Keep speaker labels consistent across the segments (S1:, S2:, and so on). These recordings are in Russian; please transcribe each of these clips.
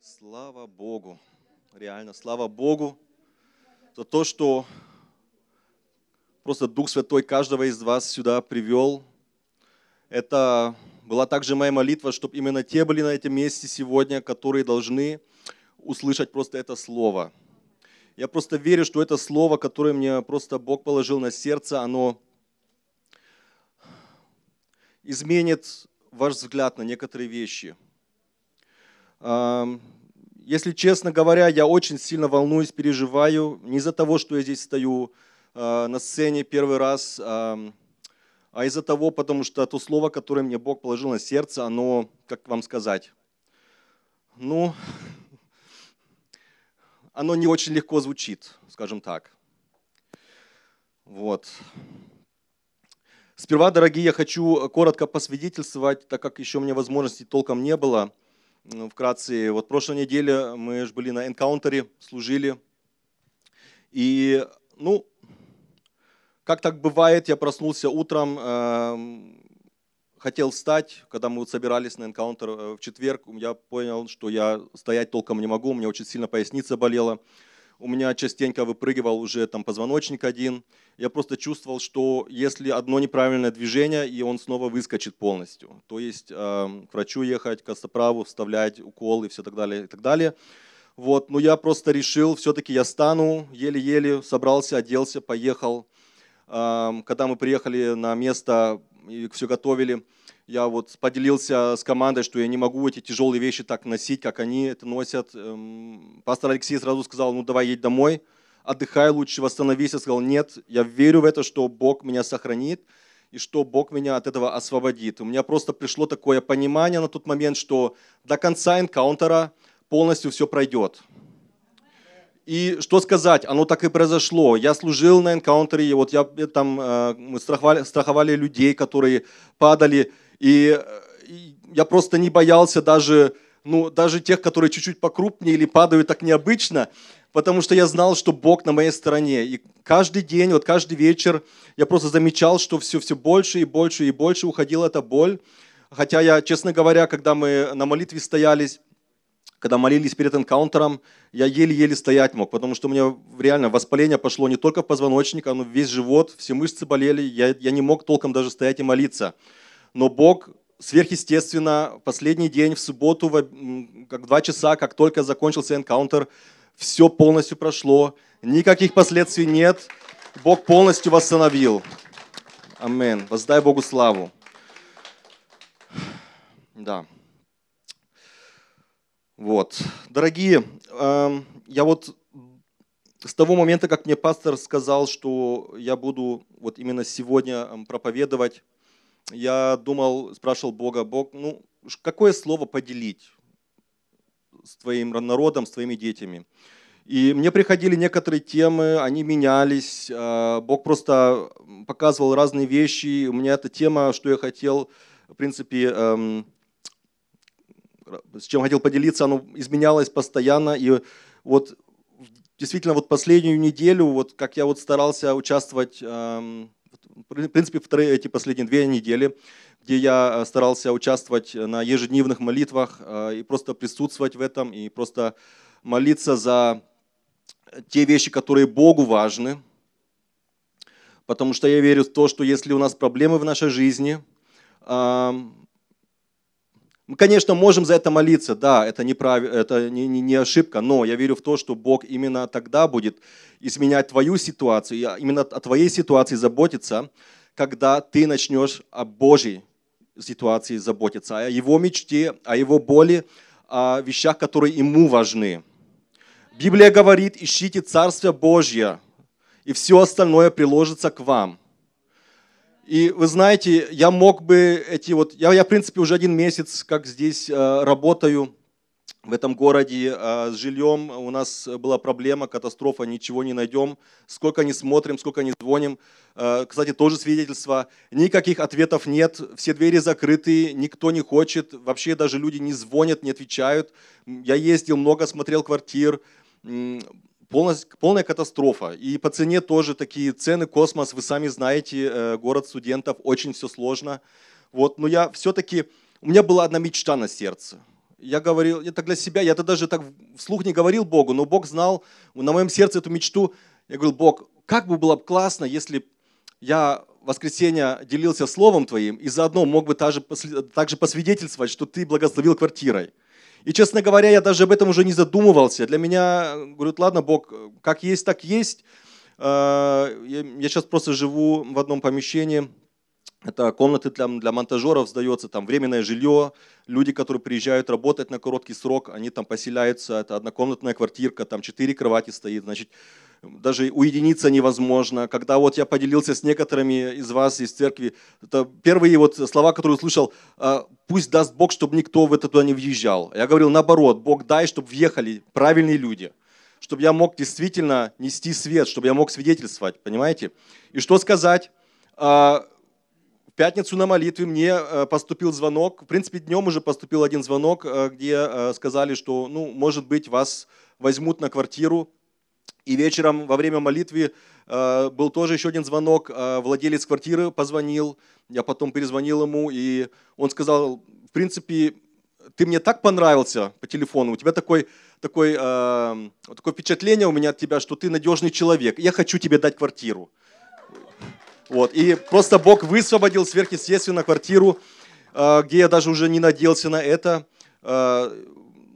S1: Слава Богу, реально, слава Богу за то, что просто Дух Святой каждого из вас сюда привел. Это была также моя молитва, чтобы именно те были на этом месте сегодня, которые должны услышать просто это слово. Я просто верю, что это слово, которое мне просто Бог положил на сердце, оно изменит ваш взгляд на некоторые вещи. Если честно говоря, я очень сильно волнуюсь, переживаю. Не из-за того, что я здесь стою а, на сцене первый раз, а из-за того, потому что то слово, которое мне Бог положил на сердце, оно, как вам сказать, ну, оно не очень легко звучит, скажем так. Вот. Сперва, дорогие, я хочу коротко посвидетельствовать, так как еще меня возможности толком не было. Вкратце, вот прошлой неделе мы же были на энкаунтере, служили. И, ну, как так бывает, я проснулся утром, э, хотел встать, когда мы вот собирались на энкаунтер э, в четверг, я понял, что я стоять толком не могу, у меня очень сильно поясница болела у меня частенько выпрыгивал уже там позвоночник один. Я просто чувствовал, что если одно неправильное движение, и он снова выскочит полностью. То есть э, к врачу ехать, к остоправу, вставлять укол и все так далее, и так далее. Вот, но я просто решил, все-таки я стану, еле-еле собрался, оделся, поехал. Э, когда мы приехали на место и все готовили, я вот поделился с командой, что я не могу эти тяжелые вещи так носить, как они это носят. Эм, пастор Алексей сразу сказал, ну давай едь домой, отдыхай лучше, восстановись. Я сказал, нет, я верю в это, что Бог меня сохранит и что Бог меня от этого освободит. У меня просто пришло такое понимание на тот момент, что до конца энкаунтера полностью все пройдет. И что сказать, оно так и произошло. Я служил на энкаунтере, и вот я там, э, мы страховали, страховали людей, которые падали, и я просто не боялся даже, ну, даже тех, которые чуть-чуть покрупнее или падают так необычно, потому что я знал, что Бог на моей стороне. И каждый день, вот каждый вечер я просто замечал, что все, все больше и больше и больше уходила эта боль. Хотя я, честно говоря, когда мы на молитве стоялись, когда молились перед энкаунтером, я еле-еле стоять мог, потому что у меня реально воспаление пошло не только в позвоночник, оно весь живот, все мышцы болели, я, я не мог толком даже стоять и молиться но Бог сверхъестественно, последний день, в субботу, как два часа, как только закончился энкаунтер, все полностью прошло, никаких последствий нет, Бог полностью восстановил. Амин. Воздай Богу славу. Да. Вот. Дорогие, эм, я вот с того момента, как мне пастор сказал, что я буду вот именно сегодня эм, проповедовать, я думал, спрашивал Бога, Бог, ну, какое слово поделить с твоим народом, с твоими детьми? И мне приходили некоторые темы, они менялись. А, Бог просто показывал разные вещи. У меня эта тема, что я хотел, в принципе, эм, с чем хотел поделиться, оно изменялось постоянно. И вот действительно вот последнюю неделю, вот как я вот старался участвовать эм, в принципе, вторые, эти последние две недели, где я э, старался участвовать на ежедневных молитвах э, и просто присутствовать в этом, и просто молиться за те вещи, которые Богу важны. Потому что я верю в то, что если у нас проблемы в нашей жизни, мы, конечно, можем за это молиться, да, это, не, прав... это не, не, не ошибка, но я верю в то, что Бог именно тогда будет изменять твою ситуацию, именно о твоей ситуации заботиться, когда ты начнешь о Божьей ситуации заботиться, о Его мечте, о Его боли, о вещах, которые Ему важны. Библия говорит, ищите Царствие Божье, и все остальное приложится к вам – и вы знаете, я мог бы эти вот, я, я в принципе уже один месяц как здесь э, работаю в этом городе э, с жильем. У нас была проблема, катастрофа, ничего не найдем. Сколько не смотрим, сколько не звоним. Э, кстати, тоже свидетельство. Никаких ответов нет, все двери закрыты, никто не хочет. Вообще даже люди не звонят, не отвечают. Я ездил много, смотрел квартир полностью, полная катастрофа. И по цене тоже такие цены, космос, вы сами знаете, э, город студентов, очень все сложно. Вот, но я все-таки, у меня была одна мечта на сердце. Я говорил, это для себя, я это даже так вслух не говорил Богу, но Бог знал на моем сердце эту мечту. Я говорил, Бог, как бы было классно, если я в воскресенье делился Словом Твоим и заодно мог бы также, также посвидетельствовать, что Ты благословил квартирой. И, честно говоря, я даже об этом уже не задумывался. Для меня, говорю, ладно, Бог, как есть, так есть. А, я сейчас просто живу в одном помещении, это комнаты для, для монтажеров сдается, там временное жилье, люди, которые приезжают работать на короткий срок, они там поселяются, это однокомнатная квартирка, там четыре кровати стоит, значит, даже уединиться невозможно. Когда вот я поделился с некоторыми из вас из церкви, это первые вот слова, которые услышал, «А, пусть даст Бог, чтобы никто в это туда не въезжал. Я говорил наоборот, Бог дай, чтобы въехали правильные люди, чтобы я мог действительно нести свет, чтобы я мог свидетельствовать, понимаете? И что сказать? А, в пятницу на молитве мне э, поступил звонок, в принципе, днем уже поступил один звонок, э, где э, сказали, что, ну, может быть, вас возьмут на квартиру, и вечером во время молитвы э, был тоже еще один звонок. Э, владелец квартиры позвонил, я потом перезвонил ему, и он сказал, в принципе, ты мне так понравился по телефону, у тебя такой, такой, э, такое впечатление у меня от тебя, что ты надежный человек, я хочу тебе дать квартиру. Вот. И просто Бог высвободил сверхъестественно квартиру, где я даже уже не надеялся на это.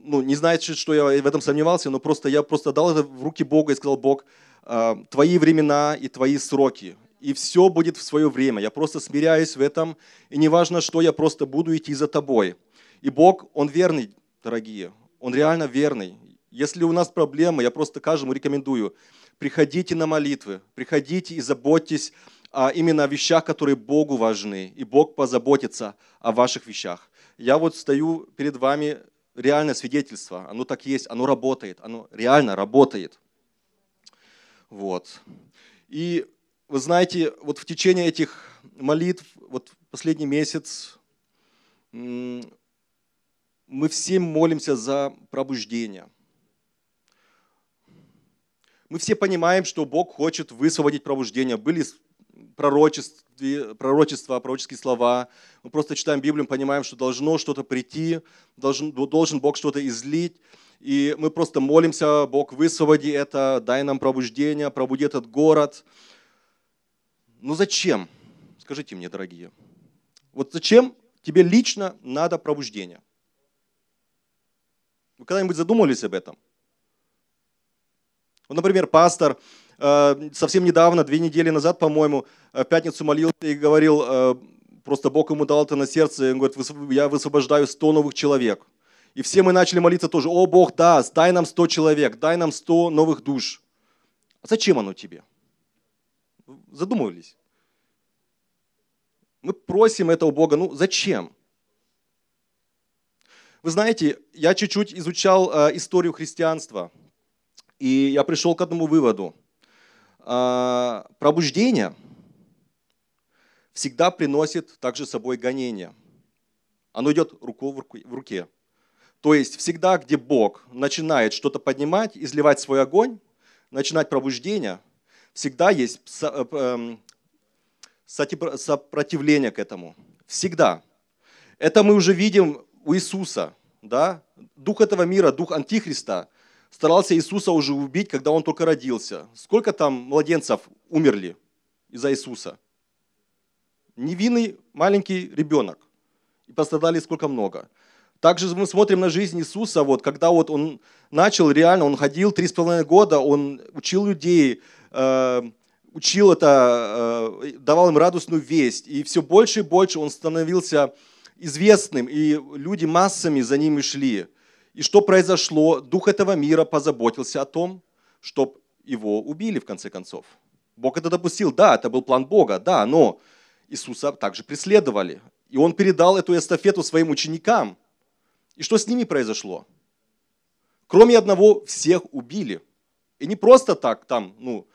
S1: Ну, не значит, что я в этом сомневался, но просто я просто дал это в руки Бога и сказал, Бог, а, твои времена и твои сроки, и все будет в свое время. Я просто смиряюсь в этом, и не важно, что я просто буду идти за тобой. И Бог, Он верный, дорогие, Он реально верный. Если у нас проблемы, я просто каждому рекомендую, приходите на молитвы, приходите и заботьтесь а именно о вещах, которые Богу важны, и Бог позаботится о ваших вещах. Я вот стою перед вами реальное свидетельство, оно так есть, оно работает, оно реально работает. Вот. И вы знаете, вот в течение этих молитв, вот последний месяц, мы все молимся за пробуждение. Мы все понимаем, что Бог хочет высвободить пробуждение. Были пророчеств, пророчества, пророческие слова. Мы просто читаем Библию, понимаем, что должно что-то прийти, должен, должен Бог что-то излить. И мы просто молимся, Бог, высвободи это, дай нам пробуждение, пробуди этот город. Ну зачем? Скажите мне, дорогие. Вот зачем тебе лично надо пробуждение? Вы когда-нибудь задумывались об этом? Вот, например, пастор совсем недавно, две недели назад, по-моему, э, в пятницу молился и говорил, э, просто Бог ему дал это на сердце, он говорит, я высвобождаю 100 новых человек. И все мы начали молиться тоже, о Бог, да, дай нам 100 человек, дай нам 100 новых душ. А зачем оно тебе? Задумывались? Мы просим этого Бога, ну зачем? Вы знаете, я чуть-чуть изучал э, историю христианства, и я пришел к одному выводу. А, пробуждение всегда приносит также с собой гонение. Оно идет руку в руке. То есть всегда, где Бог начинает что-то поднимать, изливать свой огонь, начинать пробуждение, всегда есть э, эм, сопротивление к этому. Всегда. Это мы уже видим у Иисуса. Да? Дух этого мира, дух Антихриста – старался Иисуса уже убить, когда он только родился. Сколько там младенцев умерли из-за Иисуса? Невинный маленький ребенок. И пострадали сколько много. Также мы смотрим на жизнь Иисуса, вот, когда вот он начал реально, он ходил три с половиной года, он учил людей, э, учил это, э, давал им радостную весть. И все больше и больше он становился известным, и люди массами за ними шли. И что произошло? Дух этого мира позаботился о том, чтобы его убили в конце концов. Бог это допустил, да, это был план Бога, да, но Иисуса также преследовали. И он передал эту эстафету своим ученикам. И что с ними произошло? Кроме одного, всех убили. И не просто так, там, ну,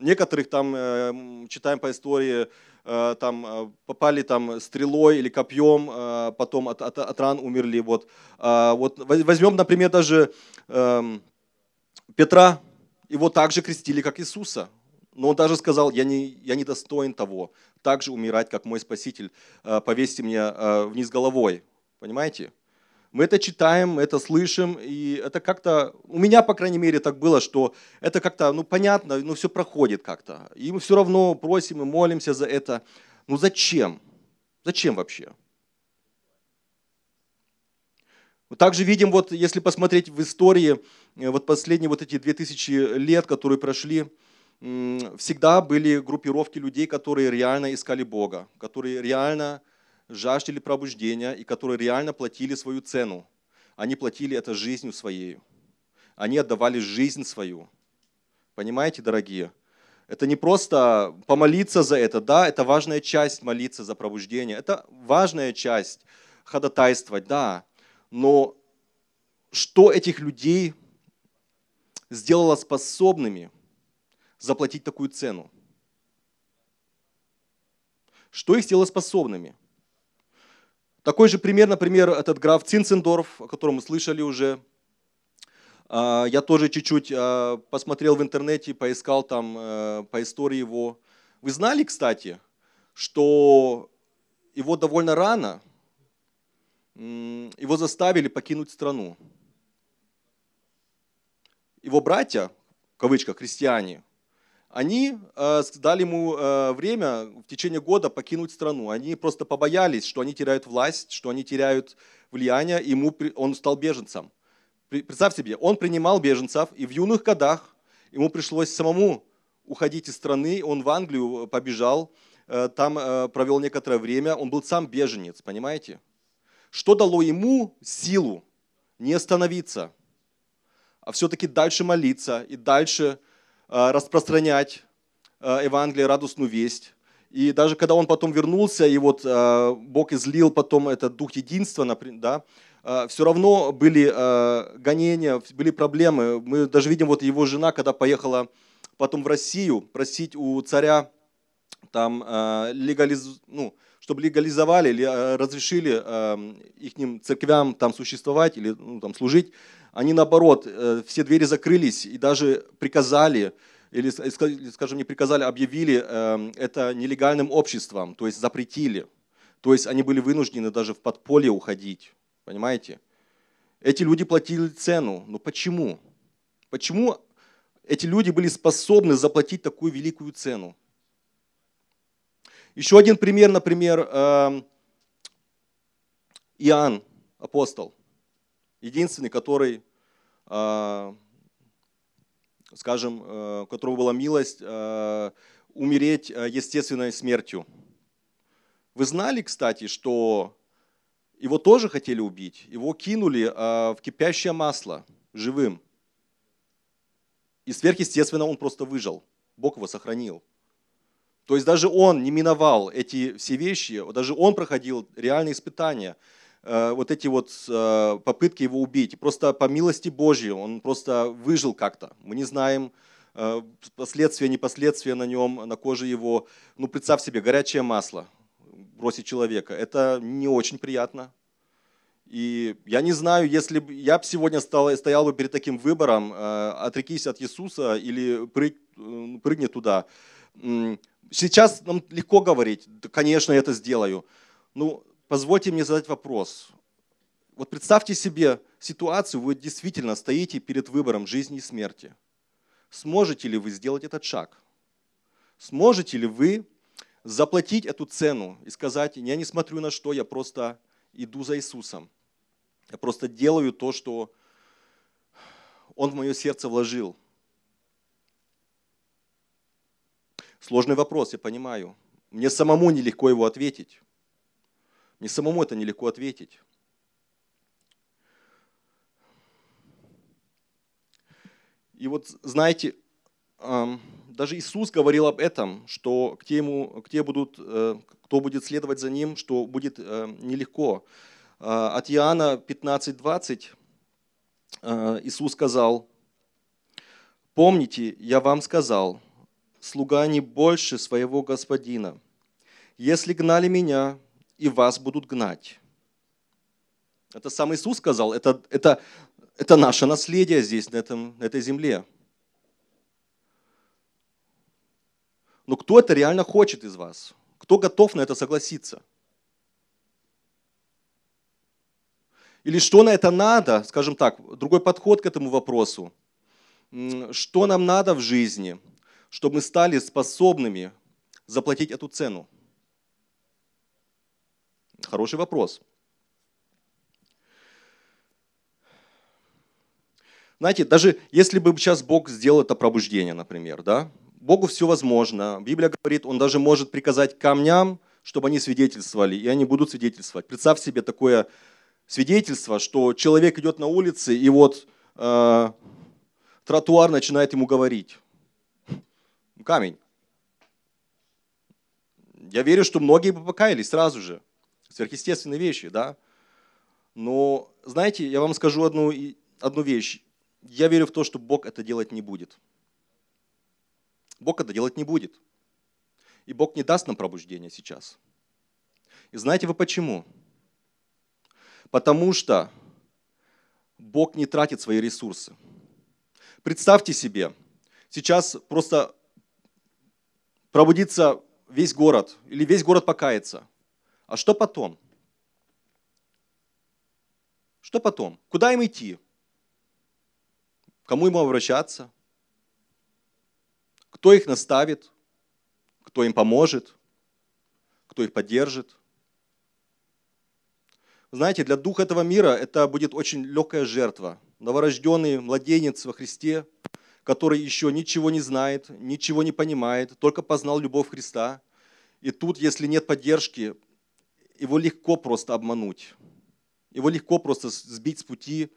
S1: некоторых там, э, читаем по истории, там, э, попали там стрелой или копьем, э, потом от, от, от ран умерли. Вот. Вот возьмем, например, даже эм, Петра, его также крестили, как Иисуса. Но он даже сказал, я не, я не достоин того, так же умирать, как мой Спаситель, повесьте меня вниз головой. Понимаете? Мы это читаем, это слышим, и это как-то, у меня, по крайней мере, так было, что это как-то, ну, понятно, ну, все проходит как-то. И мы все равно просим и молимся за это. Ну, зачем? Зачем вообще? Также видим, вот если посмотреть в истории, э, вот последние вот эти 2000 лет, которые прошли, всегда были группировки людей, которые реально искали Бога, которые реально жаждали пробуждения и которые реально платили свою цену. Они платили это жизнью своей. Они отдавали жизнь свою. Понимаете, дорогие? Это не просто помолиться за это, да, это важная часть молиться за пробуждение, это важная часть ходатайствовать, да, но что этих людей сделало способными заплатить такую цену? Что их сделало способными? Такой же пример, например, этот граф Цинцендорф, о котором мы слышали уже, а, я тоже чуть-чуть а, посмотрел в интернете, поискал там э, по истории его. Вы знали, кстати, что его довольно рано, его заставили покинуть страну. Его братья, в кавычках, христиане, они э, дали ему э, время в течение года покинуть страну. Они просто побоялись, что они теряют власть, что они теряют влияние, и ему, он стал беженцем. Представь себе, он принимал беженцев, и в юных годах ему пришлось самому уходить из страны, он в Англию побежал, э, там э, провел некоторое время, он был сам беженец, понимаете? Что дало ему силу не остановиться, а все-таки дальше молиться и дальше э, распространять Евангелие, радостную весть. И даже когда он потом вернулся, и вот Бог излил потом этот дух единства, да, Э, все равно были э, гонения, были проблемы. Мы даже видим, вот его жена, когда поехала потом в Россию просить у царя там э, легализ... ну, чтобы легализовали или разрешили их церквям там существовать или ну, там служить, они наоборот, все двери закрылись и даже приказали, или, скажем, не приказали, объявили это нелегальным обществом, то есть запретили. То есть они были вынуждены даже в подполье уходить. Понимаете? Эти люди платили цену. Но почему? Почему эти люди были способны заплатить такую великую цену? Еще один пример, например, эм, Иоанн, апостол. Единственный, который, э, скажем, э, у которого была милость э, умереть естественной смертью. Вы знали, кстати, что его тоже хотели убить. Его кинули а, в кипящее масло живым. И сверхъестественно он просто выжил. Бог его сохранил. То есть даже он не миновал эти все вещи, даже он проходил реальные испытания, э, вот эти вот э, попытки его убить. Просто по милости Божьей он просто выжил как-то. Мы не знаем э, последствия, не последствия на нем, на коже его. Ну, представь себе, горячее масло бросить человека. Это не очень приятно. И я не знаю, если бы я сегодня стал, стоял бы перед таким выбором, э, отрекись от Иисуса или прыг, э, прыгни туда. Сейчас нам легко говорить, конечно, я это сделаю. Ну, позвольте мне задать вопрос. Вот представьте себе ситуацию, вы действительно стоите перед выбором жизни и смерти. Сможете ли вы сделать этот шаг? Сможете ли вы заплатить эту цену и сказать, я не смотрю на что, я просто иду за Иисусом. Я просто делаю то, что Он в мое сердце вложил. Сложный вопрос, я понимаю. Мне самому нелегко его ответить. Мне самому это нелегко ответить. И вот знаете, даже Иисус говорил об этом, что к тему, к те будут, э, кто будет следовать за Ним, что будет э, нелегко. А, от Иоанна 15:20 а, Иисус сказал, «Помните, я вам сказал, слуга не больше своего господина. Если гнали меня, и вас будут гнать». Это сам Иисус сказал, это, это, это наше наследие здесь, на, этом, на этой земле. Но кто это реально хочет из вас? Кто готов на это согласиться? Или что на это надо, скажем так, другой подход к этому вопросу. Что нам надо в жизни, чтобы мы стали способными заплатить эту цену? Хороший вопрос. Знаете, даже если бы сейчас Бог сделал это пробуждение, например, да, Богу все возможно. Библия говорит, Он даже может приказать камням, чтобы они свидетельствовали, и они будут свидетельствовать. Представь себе такое свидетельство, что человек идет на улице, и вот э, тротуар начинает ему говорить. Камень. Я верю, что многие бы покаялись сразу же. Сверхъестественные вещи, да. Но, знаете, я вам скажу одну, одну вещь. Я верю в то, что Бог это делать не будет. Бог это делать не будет. И Бог не даст нам пробуждения сейчас. И знаете вы почему? Потому что Бог не тратит свои ресурсы. Представьте себе, сейчас просто пробудится весь город, или весь город покается. А что потом? Что потом? Куда им идти? Кому ему обращаться? Кто их наставит? Кто им поможет? Кто их поддержит? Знаете, для духа этого мира это будет очень легкая жертва. Новорожденный младенец во Христе, который еще ничего не знает, ничего не понимает, только познал любовь Христа. И тут, если нет поддержки, его легко просто обмануть. Его легко просто сбить с пути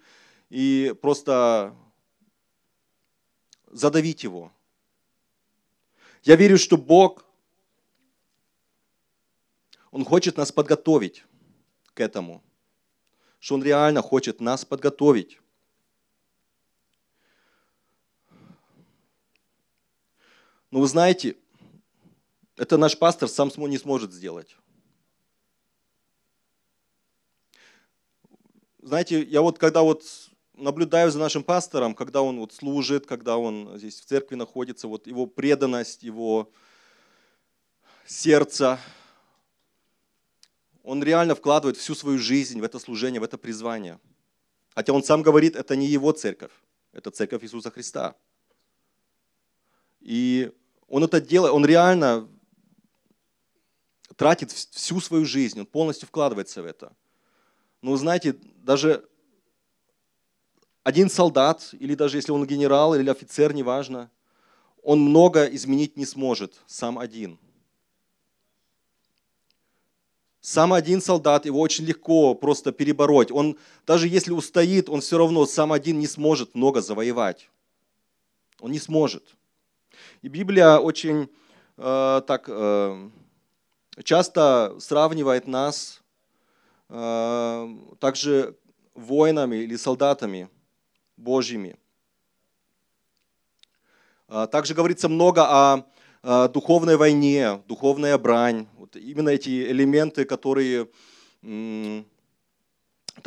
S1: и просто задавить его. Я верю, что Бог, Он хочет нас подготовить к этому, что Он реально хочет нас подготовить. Но вы знаете, это наш пастор сам не сможет сделать. Знаете, я вот когда вот наблюдаю за нашим пастором, когда он вот служит, когда он здесь в церкви находится, вот его преданность, его сердце, он реально вкладывает всю свою жизнь в это служение, в это призвание. Хотя он сам говорит, это не его церковь, это церковь Иисуса Христа. И он это делает, он реально тратит всю свою жизнь, он полностью вкладывается в это. Но знаете, даже один солдат, или даже если он генерал или офицер, неважно, он много изменить не сможет сам один. Сам один солдат, его очень легко просто перебороть. Он, даже если устоит, он все равно сам один не сможет много завоевать. Он не сможет. И Библия очень э, так э, часто сравнивает нас также воинами или солдатами – Божьими. А, также говорится много о духовной войне, духовная брань. Вот именно эти элементы, которые, это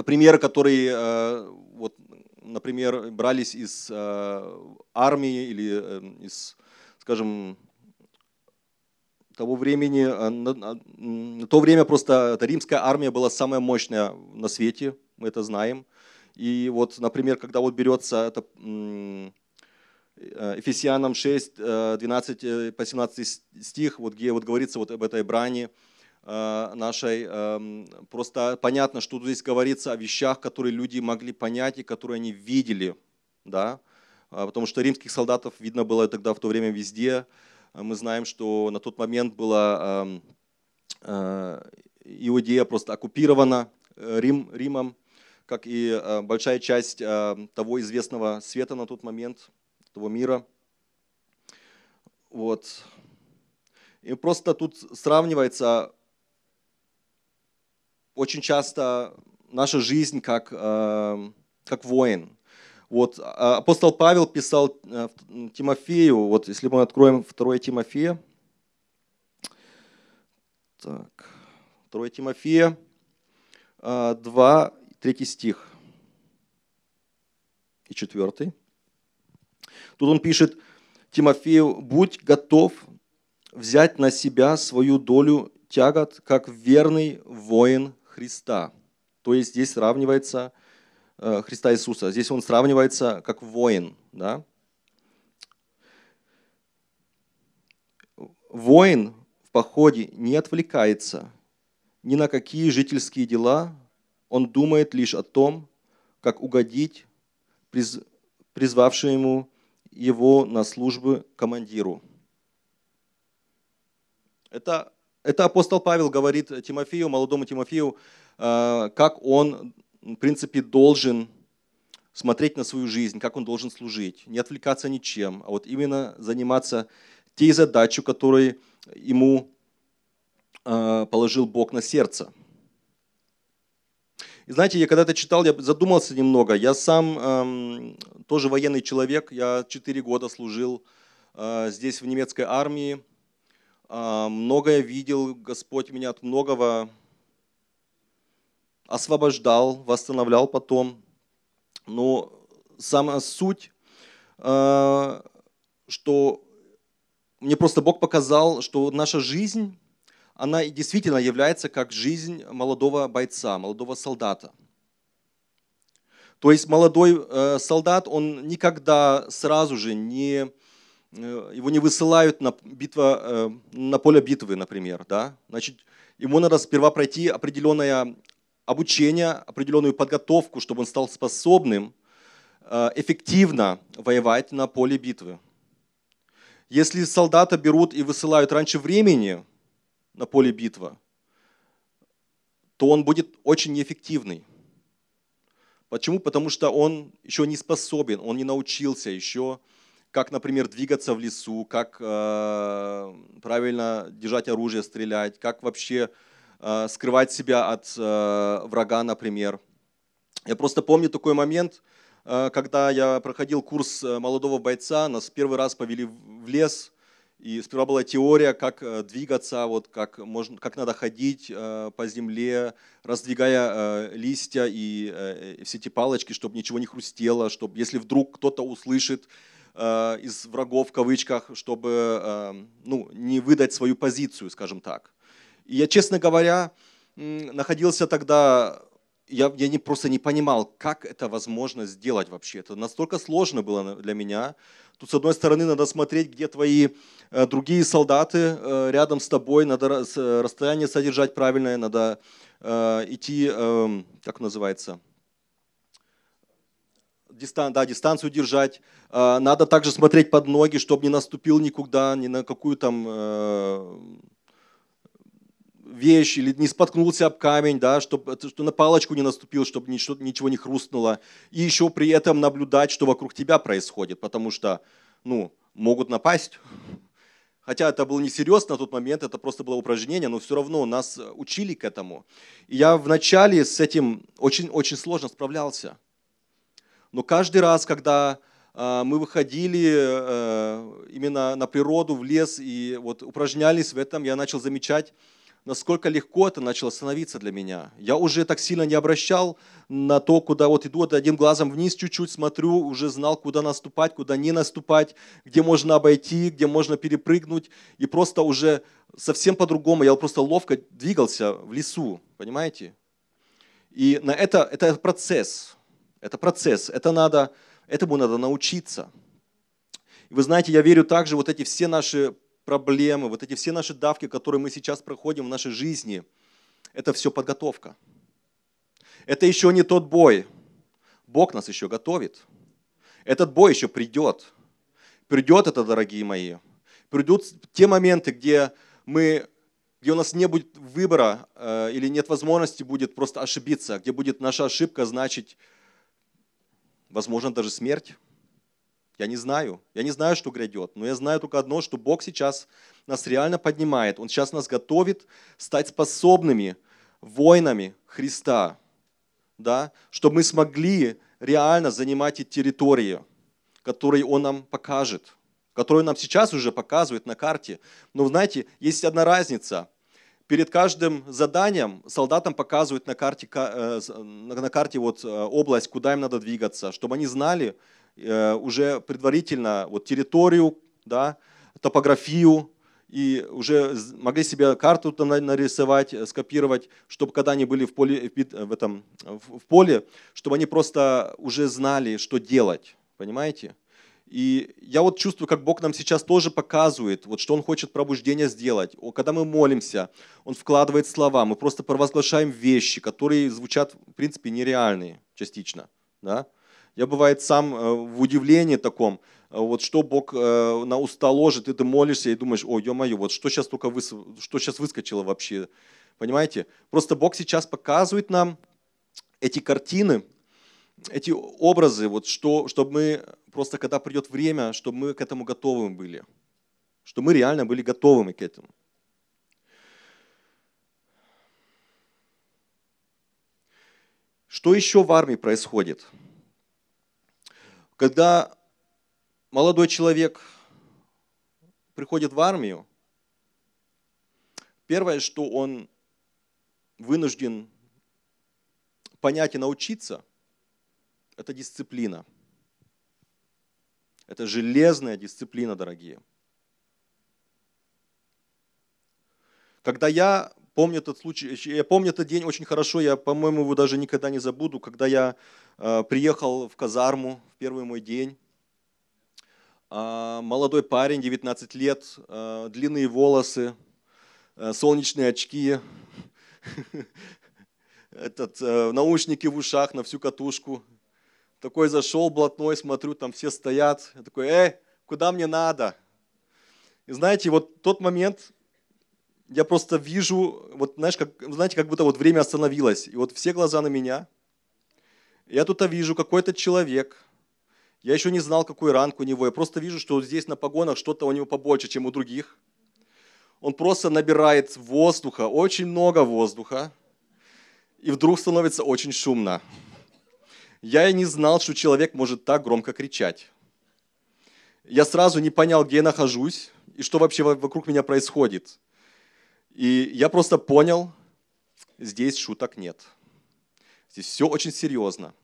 S1: примеры, которые, э, вот, например, брались из э, армии или э, из, скажем, того времени, на то время просто эта римская армия была самая мощная на свете, мы это знаем. И вот, например, когда вот берется это э, Ефесянам 6, 12 э, э, по 17 стих, вот, где вот говорится вот об этой брани нашей, эм, просто понятно, что здесь говорится о вещах, которые люди могли понять и которые они видели, да, потому что римских солдатов видно было тогда в то время везде. Мы знаем, что на тот момент была эм, Иудея просто оккупирована Рим, Римом, как и э, большая часть э, того известного света на тот момент, того мира. Вот. И просто тут сравнивается очень часто наша жизнь как, э, как воин. Вот, апостол Павел писал Тимофею, вот если мы откроем 2 Тимофея, так, 2 Тимофея 2 третий стих и четвертый. Тут он пишет Тимофею, будь готов взять на себя свою долю тягот, как верный воин Христа. То есть здесь сравнивается э, Христа Иисуса. Здесь он сравнивается как воин. Да? Воин в походе не отвлекается ни на какие жительские дела, он думает лишь о том, как угодить призвавшему его на службу командиру. Это, это апостол Павел говорит Тимофею, молодому Тимофею, э, как он, в принципе, должен смотреть на свою жизнь, как он должен служить, не отвлекаться ничем, а вот именно заниматься той задачей, которую ему э, положил Бог на сердце. И знаете, я когда это читал, я задумался немного. Я сам эм, тоже военный человек, я 4 года служил э, здесь в немецкой армии. Э, многое видел, Господь меня от многого освобождал, восстанавливал потом. Но сама суть, э, что мне просто Бог показал, что наша жизнь она действительно является как жизнь молодого бойца, молодого солдата. То есть молодой э, солдат, он никогда сразу же не, э, его не высылают на, битва, на поле битвы, например. Да? Значит, ему надо сперва пройти определенное обучение, определенную подготовку, чтобы он стал способным эффективно воевать на поле битвы. Если солдата берут и высылают раньше времени, на поле битвы, то он будет очень неэффективный. Почему? Потому что он еще не способен, он не научился еще, как, например, двигаться в лесу, как э, правильно держать оружие, стрелять, как вообще э, скрывать себя от э, врага, например. Я просто помню такой момент, э, когда я проходил курс э, молодого бойца, нас первый раз повели в лес – и сперва была теория, как э, двигаться, вот как, можно, как надо ходить э, по земле, раздвигая э, листья и все эти палочки, чтобы ничего не хрустело, чтобы если вдруг кто-то услышит из врагов в кавычках, чтобы ну, не выдать свою позицию, скажем так. Я, честно говоря, находился тогда я, я не, просто не понимал, как это возможно сделать вообще. Это настолько сложно было для меня. Тут, с одной стороны, надо смотреть, где твои э, другие солдаты э, рядом с тобой, надо э, расстояние содержать правильное, надо идти, эм, как называется, дистан, да, дистанцию держать. Надо также смотреть под ноги, чтобы не наступил никуда, ни на какую там вещь или не споткнулся об камень, да, чтобы, что на палочку не наступил, чтобы ничего, ничего не хрустнуло. И еще при этом наблюдать, что вокруг тебя происходит, потому что ну, могут напасть. Хотя это было несерьезно на тот момент, это просто было упражнение, но все равно нас учили к этому. И я вначале с этим очень-очень сложно справлялся. Но каждый раз, когда а, мы выходили э, именно на природу, в лес и вот упражнялись в этом, я начал замечать, насколько легко это начало становиться для меня. Я уже так сильно не обращал на то, куда вот иду, вот одним глазом вниз чуть-чуть смотрю, уже знал, куда наступать, куда не наступать, где можно обойти, где можно перепрыгнуть. И просто уже совсем по-другому, я просто ловко двигался в лесу, понимаете? И на это, это процесс, это процесс, это надо, этому надо научиться. И вы знаете, я верю также, вот эти все наши проблемы, вот эти все наши давки, которые мы сейчас проходим в нашей жизни, это все подготовка. Это еще не тот бой. Бог нас еще готовит. Этот бой еще придет. Придет это, дорогие мои. Придут те моменты, где мы где у нас не будет выбора э, или нет возможности будет просто ошибиться, где будет наша ошибка значить, возможно, даже смерть. Я не знаю. Я не знаю, что грядет. Но я знаю только одно, что Бог сейчас нас реально поднимает. Он сейчас нас готовит стать способными воинами Христа. Да? Чтобы мы смогли реально занимать эти территории, которые Он нам покажет. Которые Он нам сейчас уже показывает на карте. Но знаете, есть одна разница. Перед каждым заданием солдатам показывают на карте, э, на карте вот э, область, куда им надо двигаться, чтобы они знали, уже предварительно вот территорию, да, топографию и уже могли себе карту там нарисовать, э, скопировать, чтобы когда они были в поле, в, этом, в поле, чтобы они просто уже знали, что делать. Понимаете? И я вот чувствую, как Бог нам сейчас тоже показывает, вот что Он хочет пробуждение сделать. Когда мы молимся, Он вкладывает слова, мы просто провозглашаем вещи, которые звучат, в принципе, нереальные частично. Да? Я бывает сам э, в удивлении таком, э, вот что Бог э, на уста ложит, и ты молишься и думаешь, ой, ё-моё, вот что сейчас только выс... что сейчас выскочило вообще, понимаете? Просто Бог сейчас показывает нам эти картины, эти образы, вот что, чтобы мы просто, когда придет время, чтобы мы к этому готовы были, чтобы мы реально были готовыми к этому. Что еще в армии происходит? Когда молодой человек приходит в армию, первое, что он вынужден понять и научиться, это дисциплина. Это железная дисциплина, дорогие. Когда я помню этот случай, я помню этот день очень хорошо, я, по-моему, его даже никогда не забуду, когда я э, приехал в казарму в первый мой день. Э, молодой парень, 19 лет, э, длинные волосы, э, солнечные очки, этот, наушники в ушах на всю катушку. Такой зашел блатной, смотрю, там все стоят. Я такой, эй, куда мне надо? И знаете, вот тот момент, я просто вижу, вот знаешь, как, знаете, как будто вот время остановилось, и вот все глаза на меня. Я тут вижу какой-то человек, я еще не знал, какой ранг у него, я просто вижу, что здесь на погонах что-то у него побольше, чем у других. Он просто набирает воздуха, очень много воздуха, и вдруг становится очень шумно. Я и не знал, что человек может так громко кричать. Я сразу не понял, где я нахожусь и что вообще вокруг меня происходит. И я просто понял, здесь шуток нет. Здесь все очень серьезно.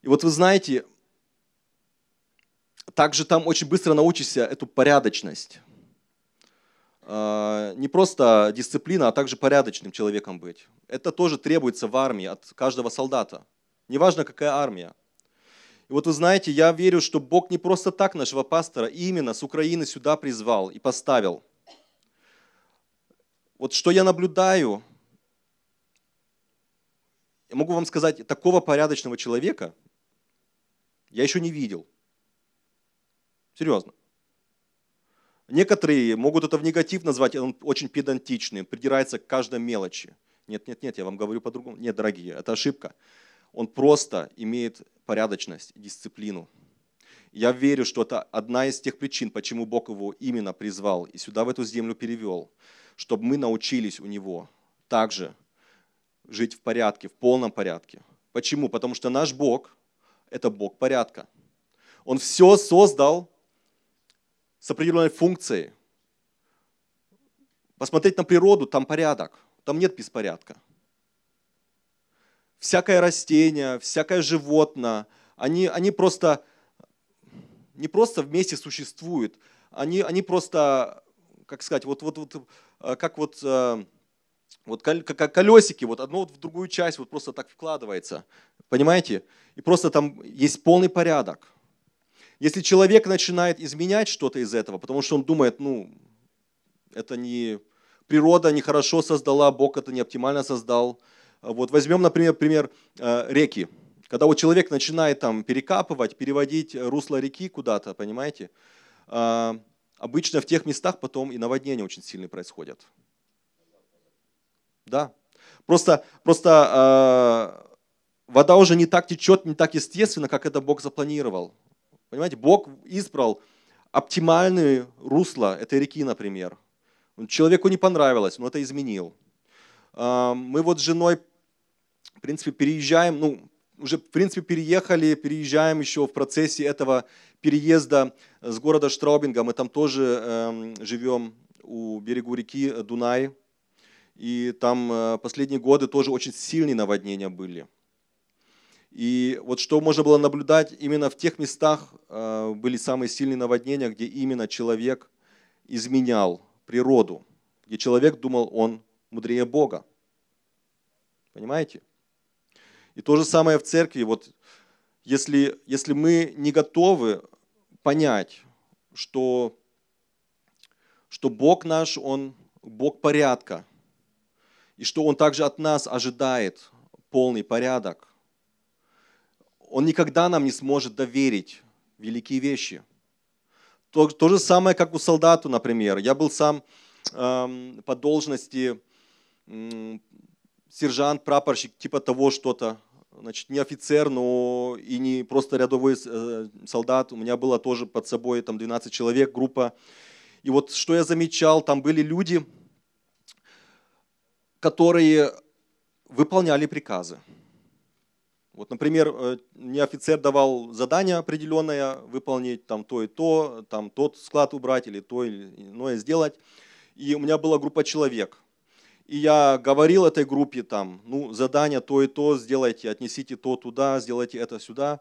S1: И вот вы знаете, также там очень быстро научишься эту порядочность. А, не просто дисциплина, а также порядочным человеком быть. Это тоже требуется в армии от каждого солдата. Неважно, какая армия. И вот вы знаете, я верю, что Бог не просто так нашего пастора именно с Украины сюда призвал и поставил – вот что я наблюдаю, я могу вам сказать, такого порядочного человека я еще не видел. Серьезно. Некоторые могут это в негатив назвать, он очень педантичный, придирается к каждой мелочи. Нет, нет, нет, я вам говорю по-другому. Нет, дорогие, это ошибка. Он просто имеет порядочность дисциплину. Я верю, что это одна из тех причин, почему Бог его именно призвал и сюда, в эту землю перевел чтобы мы научились у Него также жить в порядке, в полном порядке. Почему? Потому что наш Бог – это Бог порядка. Он все создал с определенной функцией. Посмотреть на природу, там порядок, там нет беспорядка. Всякое растение, всякое животное, они, они просто не просто вместе существуют, они, они просто, как сказать, вот, вот, вот Э, как вот, э, вот колесики, вот одно в другую часть вот просто так вкладывается. Понимаете? И просто там есть полный порядок. Если человек начинает изменять что-то из этого, потому что он думает, ну, это не природа нехорошо создала, Бог это не оптимально создал. Вот возьмем, например, пример э, реки. Когда вот человек начинает там перекапывать, переводить русло реки куда-то, понимаете, обычно в тех местах потом и наводнения очень сильные происходят. Да. Просто, просто э, вода уже не так течет, не так естественно, как это Бог запланировал. Понимаете, Бог избрал оптимальное русло этой реки, например. Человеку не понравилось, но это изменил. Э, мы вот с женой, в принципе, переезжаем, ну, уже, в принципе, переехали, переезжаем еще в процессе этого переезда с города Штраубинга. Мы там тоже э, живем у берегу реки Дунай. И там э, последние годы тоже очень сильные наводнения были. И вот что можно было наблюдать, именно в тех местах э, были самые сильные наводнения, где именно человек изменял природу, где человек думал, он мудрее Бога. Понимаете? И то же самое в церкви. Вот если, если мы не готовы понять, что, что Бог наш, Он Бог порядка, и что Он также от нас ожидает полный порядок, Он никогда нам не сможет доверить великие вещи. То, то же самое, как у солдата, например. Я был сам эм, по должности сержант, прапорщик, типа того что-то. Значит, не офицер, но и не просто рядовой э, солдат. У меня было тоже под собой там 12 человек, группа. И вот что я замечал, там были люди, которые выполняли приказы. Вот, например, э, мне офицер давал задание определенное выполнить, там то и то, там тот склад убрать или то или иное сделать. И у меня была группа человек. И я говорил этой группе там, ну, задание то и то сделайте, отнесите то туда, сделайте это сюда.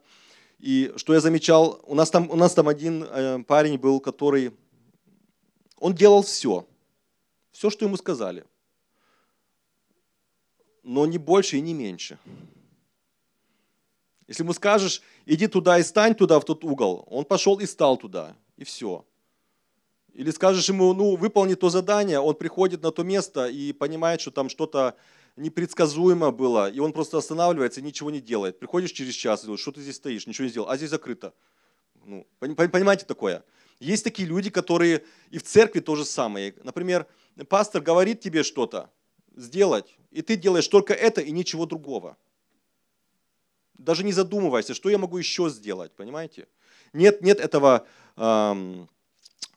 S1: И что я замечал, у нас там, у нас там один э, парень был, который, он делал все, все, что ему сказали, но не больше и не меньше. Если ему скажешь, иди туда и стань туда, в тот угол, он пошел и стал туда, и все. Или скажешь ему, ну, выполни то задание, он приходит на то место и понимает, что там что-то непредсказуемо было, и он просто останавливается и ничего не делает. Приходишь через час и говоришь, что ты здесь стоишь, ничего не сделал, а здесь закрыто. Ну, понимаете такое? Есть такие люди, которые и в церкви то же самое. Например, пастор говорит тебе что-то сделать, и ты делаешь только это и ничего другого даже не задумывайся, что я могу еще сделать, понимаете? Нет, нет этого эм,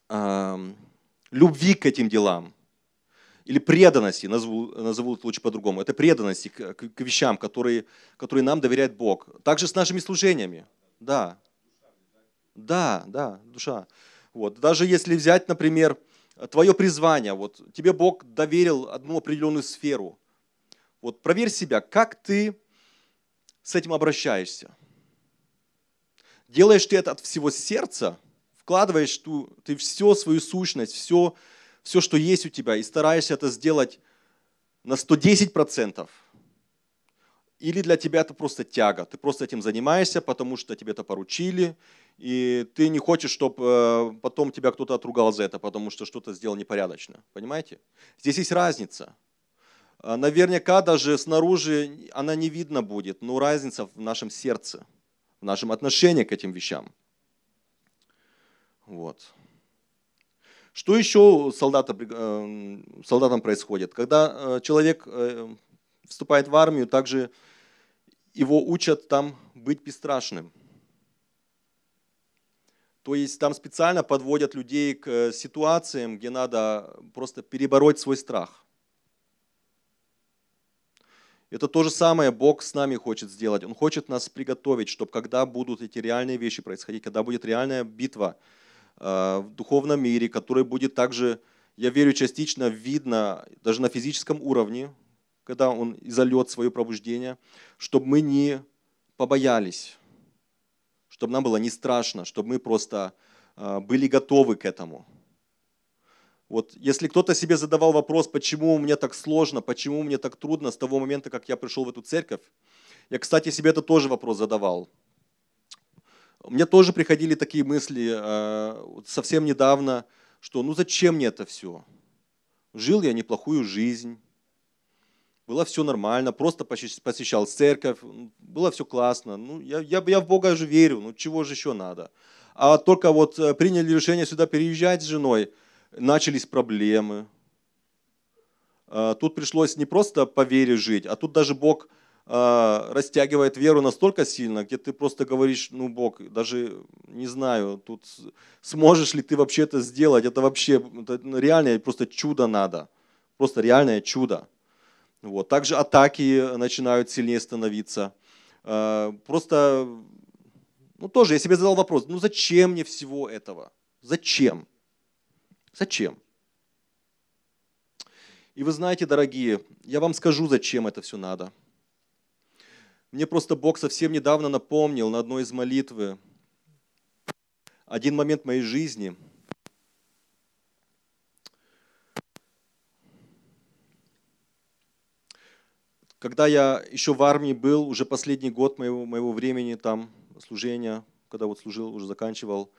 S1: любви к этим делам или преданности, назову, назову это лучше по-другому, это преданности к, к, к вещам, которые, которые нам доверяет Бог. Также с нашими служениями. Да. Да, да, душа. Вот. Даже если взять, например, твое призвание, вот тебе Бог доверил одну определенную сферу. Вот проверь себя, как ты с этим обращаешься. Делаешь ты это от всего сердца, вкладываешь ту, ты всю свою сущность, все, все, что есть у тебя, и стараешься это сделать на 110%. Или для тебя это просто тяга. Ты просто этим занимаешься, потому что тебе это поручили, и ты не хочешь, чтобы э, потом тебя кто-то отругал за это, потому что что-то сделал непорядочно. Понимаете? Здесь есть разница. А, наверняка даже снаружи она не видна будет, но разница в нашем сердце, в нашем отношении к этим вещам. Вот. Что еще солдата, э, солдатам происходит? Когда э, человек э, вступает в армию, также его учат там быть бесстрашным. То есть там специально подводят людей к ситуациям, где надо просто перебороть свой страх. Это то же самое Бог с нами хочет сделать. Он хочет нас приготовить, чтобы когда будут эти реальные вещи происходить, когда будет реальная битва в духовном мире, которая будет также, я верю, частично видно даже на физическом уровне, когда Он изольет свое пробуждение, чтобы мы не побоялись, чтобы нам было не страшно, чтобы мы просто э, были готовы к этому. Вот, если кто-то себе задавал вопрос, почему мне так сложно, почему мне так трудно с того момента, как я пришел в эту церковь, я, кстати, себе это тоже вопрос задавал. Мне тоже приходили такие мысли э, совсем недавно, что ну зачем мне это все? Жил я неплохую жизнь, было все нормально, просто посещал церковь, было все классно. Ну, я, я, я в Бога же верю, ну чего же еще надо? А только вот э, приняли решение сюда переезжать с женой – начались проблемы. А, тут пришлось не просто по вере жить, а тут даже Бог растягивает веру настолько сильно, где ты просто говоришь, ну, Бог, даже не знаю, тут сможешь ли ты вообще это сделать, это вообще это реальное просто чудо надо, просто реальное чудо. Вот. Также атаки начинают сильнее становиться. А, просто, ну тоже, я себе задал вопрос, ну зачем мне всего этого? Зачем? Зачем? И вы знаете, дорогие, я вам скажу, зачем это все надо. Мне просто Бог совсем недавно напомнил на одной из молитвы один момент моей жизни. Когда я еще в армии был, уже последний год моего, моего времени там служения, когда вот служил, уже заканчивал,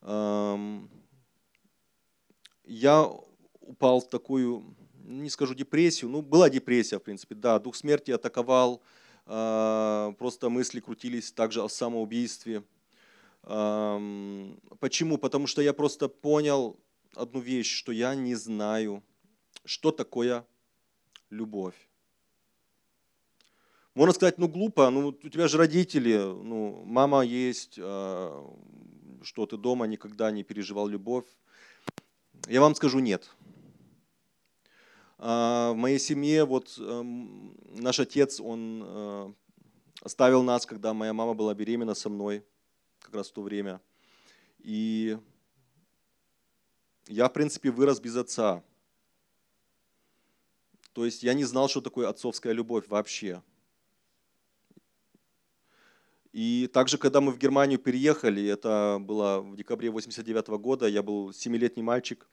S1: эм, я упал в такую, не скажу депрессию, ну была депрессия в принципе, да, дух смерти атаковал, э, просто мысли крутились также о самоубийстве. Почему? Потому что я просто понял одну вещь, что я не знаю, что такое любовь. Можно сказать, ну глупо, ну у тебя же родители, ну мама есть, э, что ты дома никогда не переживал любовь. Я вам скажу нет. А, в моей семье вот эм, наш отец, он э, оставил нас, когда моя мама была беременна со мной, как раз в то время. И я, в принципе, вырос без отца. То есть я не знал, что такое отцовская любовь вообще. И также, когда мы в Германию переехали, это было в декабре 89 года, я был семилетний мальчик.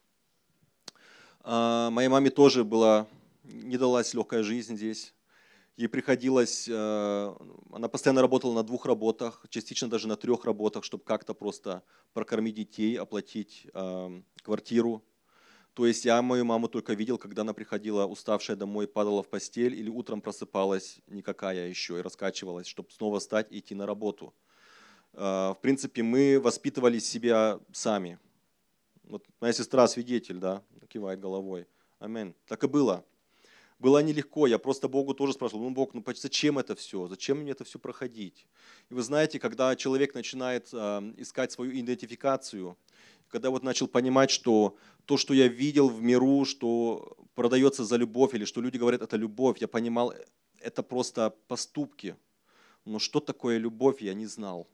S1: А, моей маме тоже была, не далась легкая жизнь здесь. Ей приходилось, э, она постоянно работала на двух работах, частично даже на трех работах, чтобы как-то просто прокормить детей, оплатить э, квартиру. То есть я мою маму только видел, когда она приходила уставшая домой, падала в постель или утром просыпалась никакая еще и раскачивалась, чтобы снова встать и идти на работу. Э, в принципе, мы воспитывали себя сами. Вот моя сестра свидетель, да, кивает головой. Аминь. Так и было было нелегко. Я просто Богу тоже спрашивал, ну Бог, ну зачем это все? Зачем мне это все проходить? И вы знаете, когда человек начинает э, искать свою идентификацию, когда вот начал понимать, что то, что я видел в миру, что продается за любовь, или что люди говорят, это любовь, я понимал, это просто поступки. Но что такое любовь, я не знал.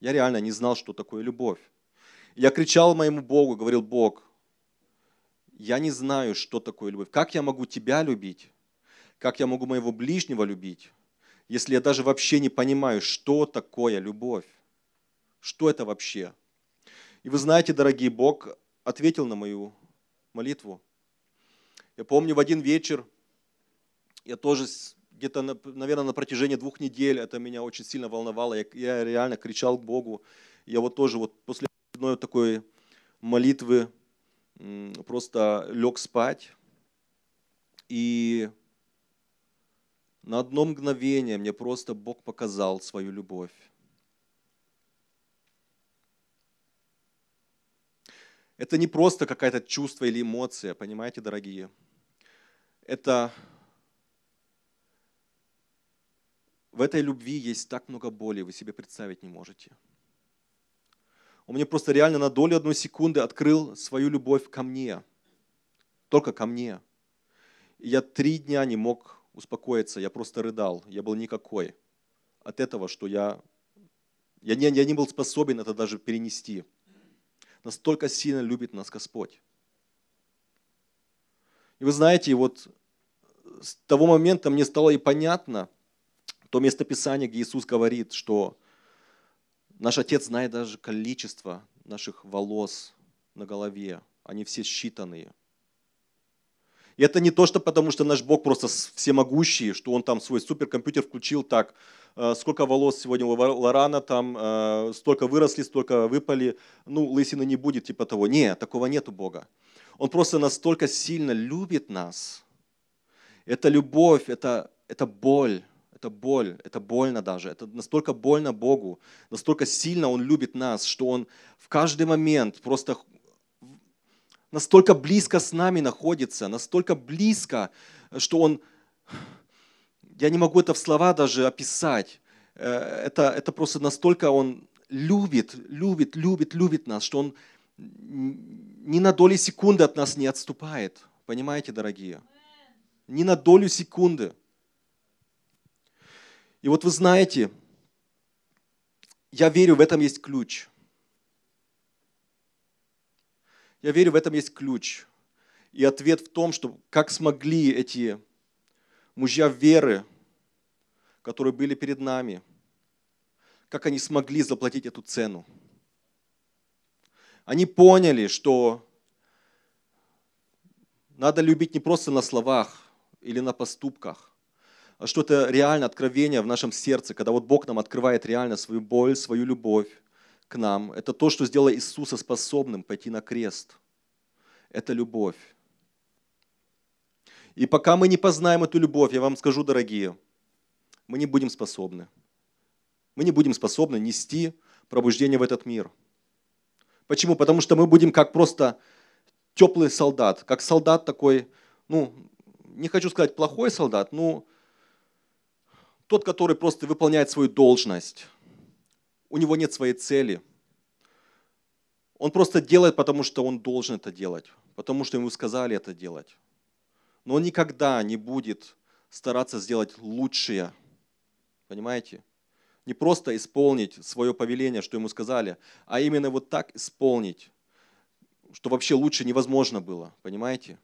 S1: Я реально не знал, что такое любовь. Я кричал моему Богу, говорил, Бог, я не знаю, что такое любовь. Как я могу тебя любить? Как я могу моего ближнего любить, если я даже вообще не понимаю, что такое любовь? Что это вообще? И вы знаете, дорогие, Бог ответил на мою молитву. Я помню, в один вечер я тоже где-то, наверное, на протяжении двух недель это меня очень сильно волновало. Я, я реально кричал к Богу. Я вот тоже вот после одной такой молитвы просто лег спать. И на одно мгновение мне просто Бог показал свою любовь. Это не просто какое-то чувство или эмоция, понимаете, дорогие? Это в этой любви есть так много боли, вы себе представить не можете. Он мне просто реально на долю одной секунды открыл свою любовь ко мне. Только ко мне. И я три дня не мог успокоиться, я просто рыдал, я был никакой от этого, что я, я, не, я не был способен это даже перенести. Настолько сильно любит нас Господь. И вы знаете, вот с того момента мне стало и понятно то местописание, где Иисус говорит, что Наш Отец знает даже количество наших волос на голове. Они все считанные. И это не то, что потому что наш Бог просто всемогущий, что Он там свой суперкомпьютер включил так, э, сколько волос сегодня у Лорана, там э, столько выросли, столько выпали, ну, лысины не будет, типа того. Нет, такого нет у Бога. Он просто настолько сильно любит нас. Это любовь, это, это боль, это боль, это больно даже. Это настолько больно Богу, настолько сильно Он любит нас, что Он в каждый момент просто настолько близко с нами находится, настолько близко, что Он, я не могу это в слова даже описать. Э, это, это просто настолько Он любит, любит, любит, любит нас, что Он ни на доли секунды от нас не отступает. Понимаете, дорогие? Ни на долю секунды. И вот вы знаете, я верю, в этом есть ключ. Я верю, в этом есть ключ. И ответ в том, что как смогли эти мужья веры, которые были перед нами, как они смогли заплатить эту цену. Они поняли, что надо любить не просто на словах или на поступках, что это реально откровение в нашем сердце, когда вот Бог нам открывает реально свою боль, свою любовь к нам. Это то, что сделало Иисуса способным пойти на крест. Это любовь. И пока мы не познаем эту любовь, я вам скажу, дорогие, мы не будем способны. Мы не будем способны нести пробуждение в этот мир. Почему? Потому что мы будем как просто теплый солдат, как солдат такой, ну, не хочу сказать плохой солдат, ну, тот, который просто выполняет свою должность. У него нет своей цели. Он просто делает, потому что он должен это делать, потому что ему сказали это делать. Но он никогда не будет стараться сделать лучшее. Понимаете? Не просто исполнить свое повеление, что ему сказали, а именно вот так исполнить, что вообще лучше невозможно было. Понимаете?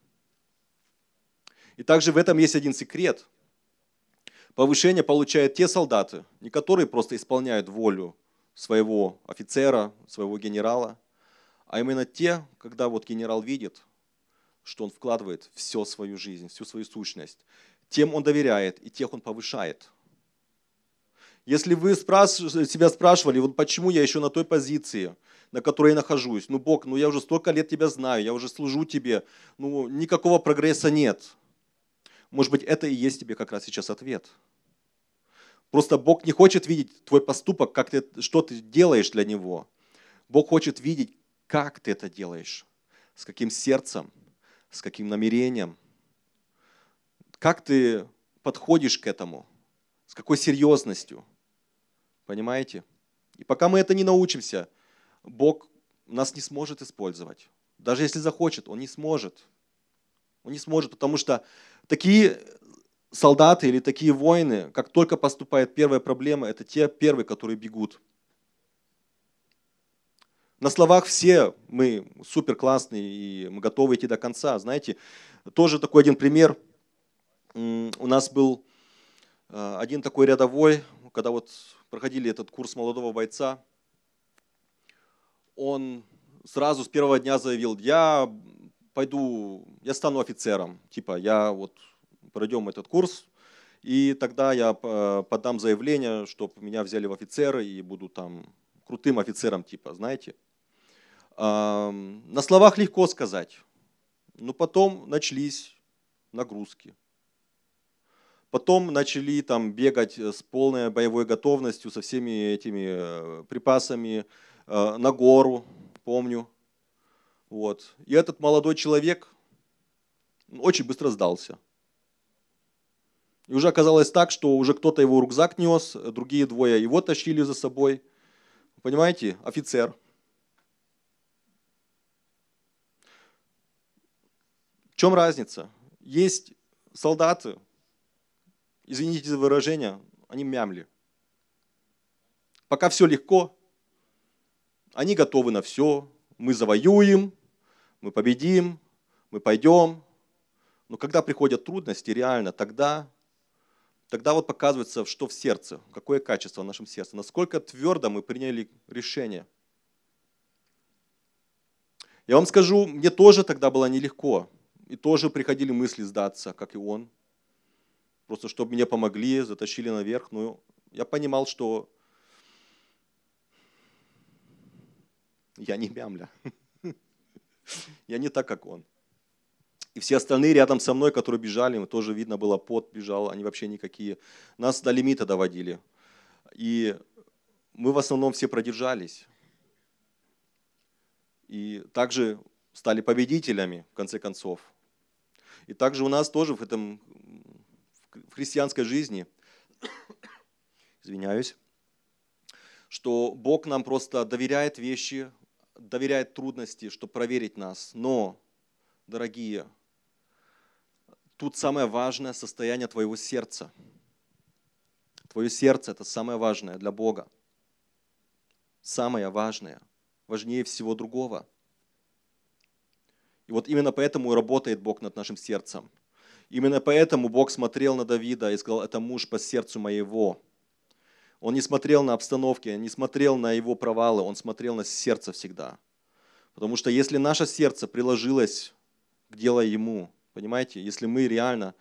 S1: И также в этом есть один секрет. Повышение получают те солдаты, не которые просто исполняют волю своего офицера, своего генерала, а именно те, когда вот генерал видит, что он вкладывает всю свою жизнь, всю свою сущность, тем он доверяет и тех он повышает. Если вы себя спрашивали, вот почему я еще на той позиции, на которой я нахожусь, ну Бог, ну я уже столько лет тебя знаю, я уже служу тебе, ну никакого прогресса нет. Может быть, это и есть тебе как раз сейчас ответ. Просто Бог не хочет видеть твой поступок, как ты, что ты делаешь для Него. Бог хочет видеть, как ты это делаешь, с каким сердцем, с каким намерением, как ты подходишь к этому, с какой серьезностью. Понимаете? И пока мы это не научимся, Бог нас не сможет использовать. Даже если захочет, Он не сможет. Он не сможет, потому что такие солдаты или такие воины, как только поступает первая проблема, это те первые, которые бегут. На словах все мы супер классные и мы готовы идти до конца. Знаете, тоже такой один пример. У нас был э, один такой рядовой, когда вот проходили этот курс молодого бойца, он сразу с первого дня заявил, я пойду, я стану офицером. Типа, я вот пройдем этот курс, и тогда я э, подам заявление, чтобы меня взяли в офицеры и буду там крутым офицером, типа, знаете. На словах легко сказать, но потом начались нагрузки. Потом начали там бегать с полной боевой готовностью, со всеми этими э, припасами э, на гору, помню. Вот. И этот молодой человек очень быстро сдался. И уже оказалось так, что уже кто-то его рюкзак нес, другие двое его тащили за собой. Понимаете, офицер – В чем разница? Есть солдаты, извините за выражение, они мямли. Пока все легко, они готовы на все. Мы завоюем, мы победим, мы пойдем. Но когда приходят трудности, реально, тогда, тогда вот показывается, что в сердце, какое качество в нашем сердце, насколько твердо мы приняли решение. Я вам скажу, мне тоже тогда было нелегко. И тоже приходили мысли сдаться, как и он. Просто чтобы мне помогли, затащили наверх. Но я понимал, что я не мямля. Я не так, как он. И все остальные рядом со мной, которые бежали, тоже видно было, пот бежал, они вообще никакие. Нас до лимита доводили. И мы в основном все продержались. И также стали победителями, в конце концов. И также у нас тоже в этом в христианской жизни, извиняюсь, что Бог нам просто доверяет вещи, доверяет трудности, чтобы проверить нас. Но, дорогие, тут самое важное состояние твоего сердца. Твое сердце – это самое важное для Бога. Самое важное, важнее всего другого – и вот именно поэтому и работает Бог над нашим сердцем. Именно поэтому Бог смотрел на Давида и сказал, это муж по сердцу моего. Он не смотрел на обстановки, не смотрел на его провалы, он смотрел на сердце всегда. Потому что если наше сердце приложилось к делу ему, понимаете, если мы реально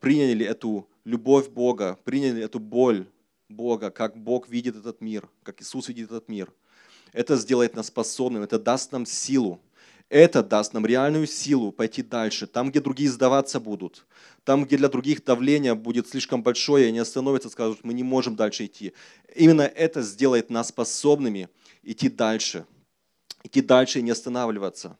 S1: приняли эту любовь Бога, приняли эту боль Бога, как Бог видит этот мир, как Иисус видит этот мир, это сделает нас способным, это даст нам силу. Это даст нам реальную силу пойти дальше, там, где другие сдаваться будут, там, где для других давление будет слишком большое, и они остановятся, скажут, мы не можем дальше идти. Именно это сделает нас способными идти дальше, идти дальше и не останавливаться.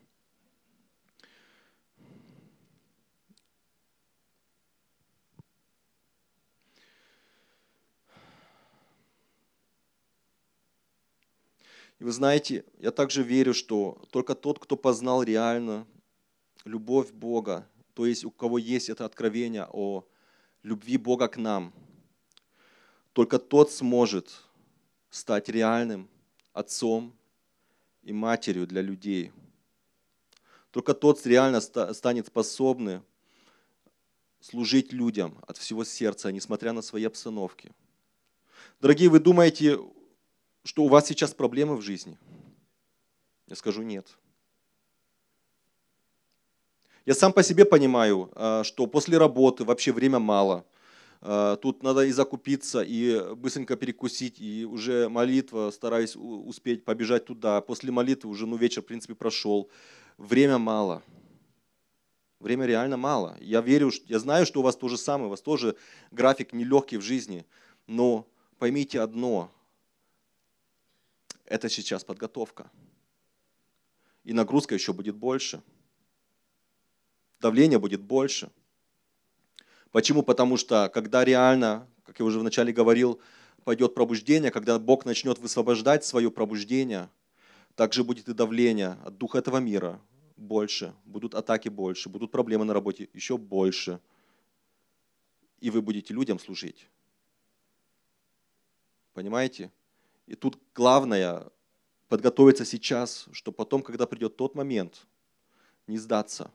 S1: И вы знаете, я также верю, что только тот, кто познал реально любовь Бога, то есть у кого есть это откровение о любви Бога к нам, только тот сможет стать реальным отцом и матерью для людей. Только тот реально станет способным служить людям от всего сердца, несмотря на свои обстановки. Дорогие, вы думаете, что у вас сейчас проблемы в жизни? Я скажу нет. Я сам по себе понимаю, а, что после работы вообще время мало. А, тут надо и закупиться, и быстренько перекусить, и уже молитва, стараюсь успеть побежать туда. После молитвы уже ну, вечер, в принципе, прошел. Время мало. Время реально мало. Я верю, я знаю, что у вас то же самое, у вас тоже график нелегкий в жизни. Но поймите одно, это сейчас подготовка. И нагрузка еще будет больше. Давление будет больше. Почему? Потому что когда реально, как я уже вначале говорил, пойдет пробуждение, когда Бог начнет высвобождать свое пробуждение, также будет и давление от духа этого мира больше, будут атаки больше, будут проблемы на работе еще больше. И вы будете людям служить. Понимаете? И тут главное подготовиться сейчас, чтобы потом, когда придет тот момент, не сдаться.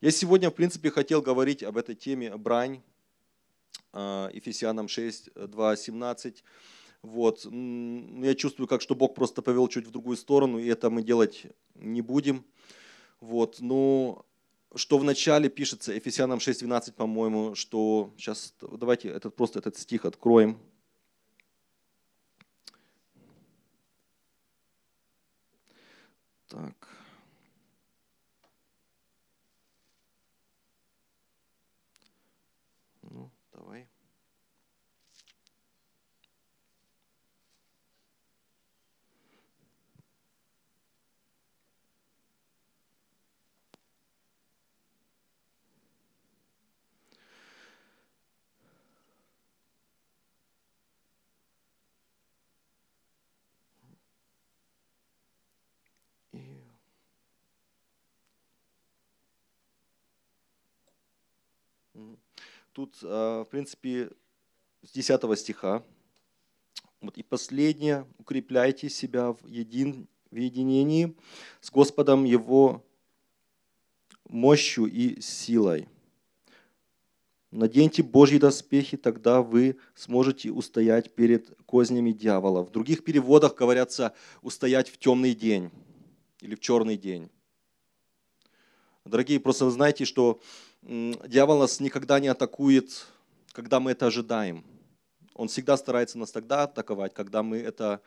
S1: Я сегодня, в принципе, хотел говорить об этой теме брань, а, Ефесянам 6, 2, 17. Вот. Я чувствую, как что Бог просто повел чуть в другую сторону, и это мы делать не будем. Вот. Но что в начале пишется, Ефесянам 6, 12, по-моему, что сейчас давайте этот, просто этот стих откроем. Так. Ну, давай. Тут, а, в принципе, с 10 стиха. Вот, и последнее, укрепляйте себя в, един, в единении с Господом Его мощью и силой. Наденьте Божьи доспехи, тогда вы сможете устоять перед кознями дьявола. В других переводах говорятся устоять в темный день или в черный день. Дорогие, просто вы знаете, что дьявол нас никогда не атакует, когда мы это ожидаем. Он всегда старается нас тогда атаковать, когда мы это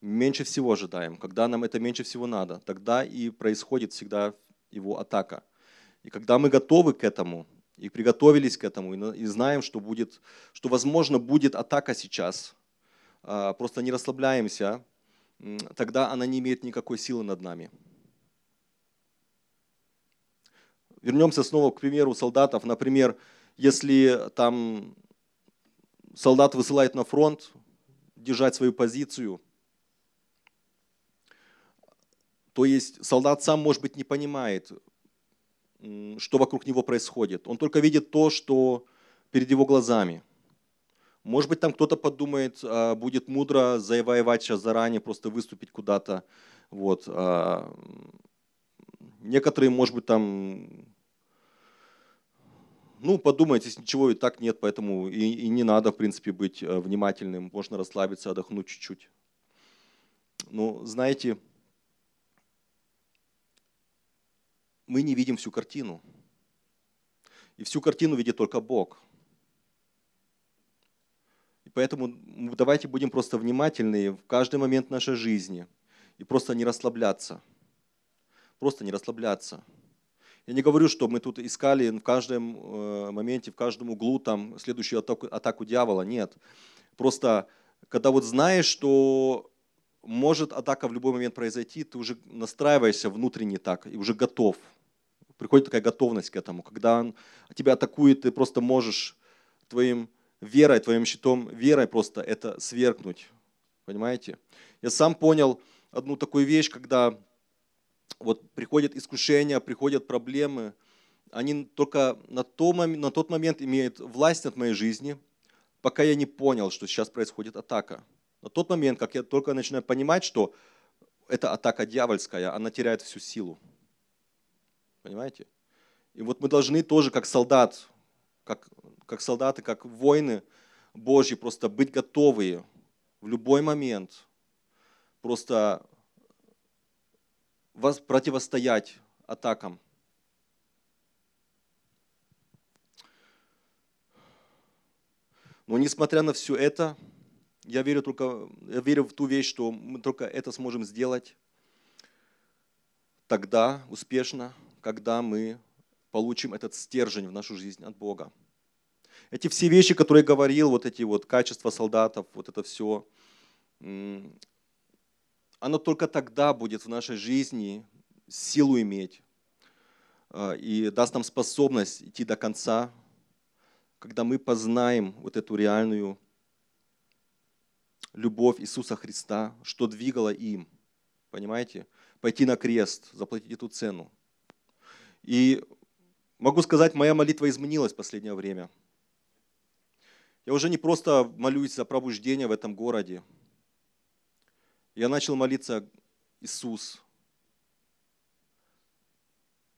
S1: меньше всего ожидаем, когда нам это меньше всего надо. Тогда и происходит всегда его атака. И когда мы готовы к этому, и приготовились к этому, и знаем, что, будет, что возможно будет атака сейчас, а, просто не расслабляемся, тогда она не имеет никакой силы над нами. Вернемся снова к примеру солдатов. Например, если там солдат высылает на фронт держать свою позицию, то есть солдат сам, может быть, не понимает, что вокруг него происходит. Он только видит то, что перед его глазами. Может быть, там кто-то подумает, а, будет мудро завоевать сейчас заранее, просто выступить куда-то. Вот. Некоторые, может быть, там ну, подумайте, ничего и так нет, поэтому и, и не надо, в принципе, быть э, внимательным. Можно расслабиться, отдохнуть чуть-чуть. Ну, знаете, мы не видим всю картину. И всю картину видит только Бог. поэтому давайте будем просто внимательны в каждый момент нашей жизни и просто не расслабляться. Просто не расслабляться. Я не говорю, что мы тут искали в каждом э, моменте, в каждом углу там следующую атаку, атаку дьявола. Нет. Просто когда вот знаешь, что может атака в любой момент произойти, ты уже настраиваешься внутренне так и уже готов. Приходит такая готовность к этому. Когда он тебя атакует, ты просто можешь твоим верой, твоим щитом, верой просто это свергнуть. Понимаете? Я сам понял одну такую вещь, когда вот приходят искушения, приходят проблемы, они только на, то, на тот момент имеют власть над моей жизнью, пока я не понял, что сейчас происходит атака. На тот момент, как я только начинаю понимать, что это атака дьявольская, она теряет всю силу. Понимаете? И вот мы должны тоже, как солдат, как, как солдаты, как воины Божьи, просто быть готовы в любой момент, просто противостоять атакам. Но несмотря на все это, я верю, только, я верю в ту вещь, что мы только это сможем сделать тогда успешно, когда мы получим этот стержень в нашу жизнь от Бога. Эти все вещи, которые говорил, вот эти вот качества солдатов, вот это все, оно только тогда будет в нашей жизни силу иметь а, и даст нам способность идти до конца, когда мы познаем вот эту реальную любовь Иисуса Христа, что двигало им, понимаете? Пойти на крест, заплатить эту цену. И могу сказать, моя молитва изменилась в последнее время. Я уже не просто молюсь за пробуждение в этом городе. Я начал молиться, Иисус,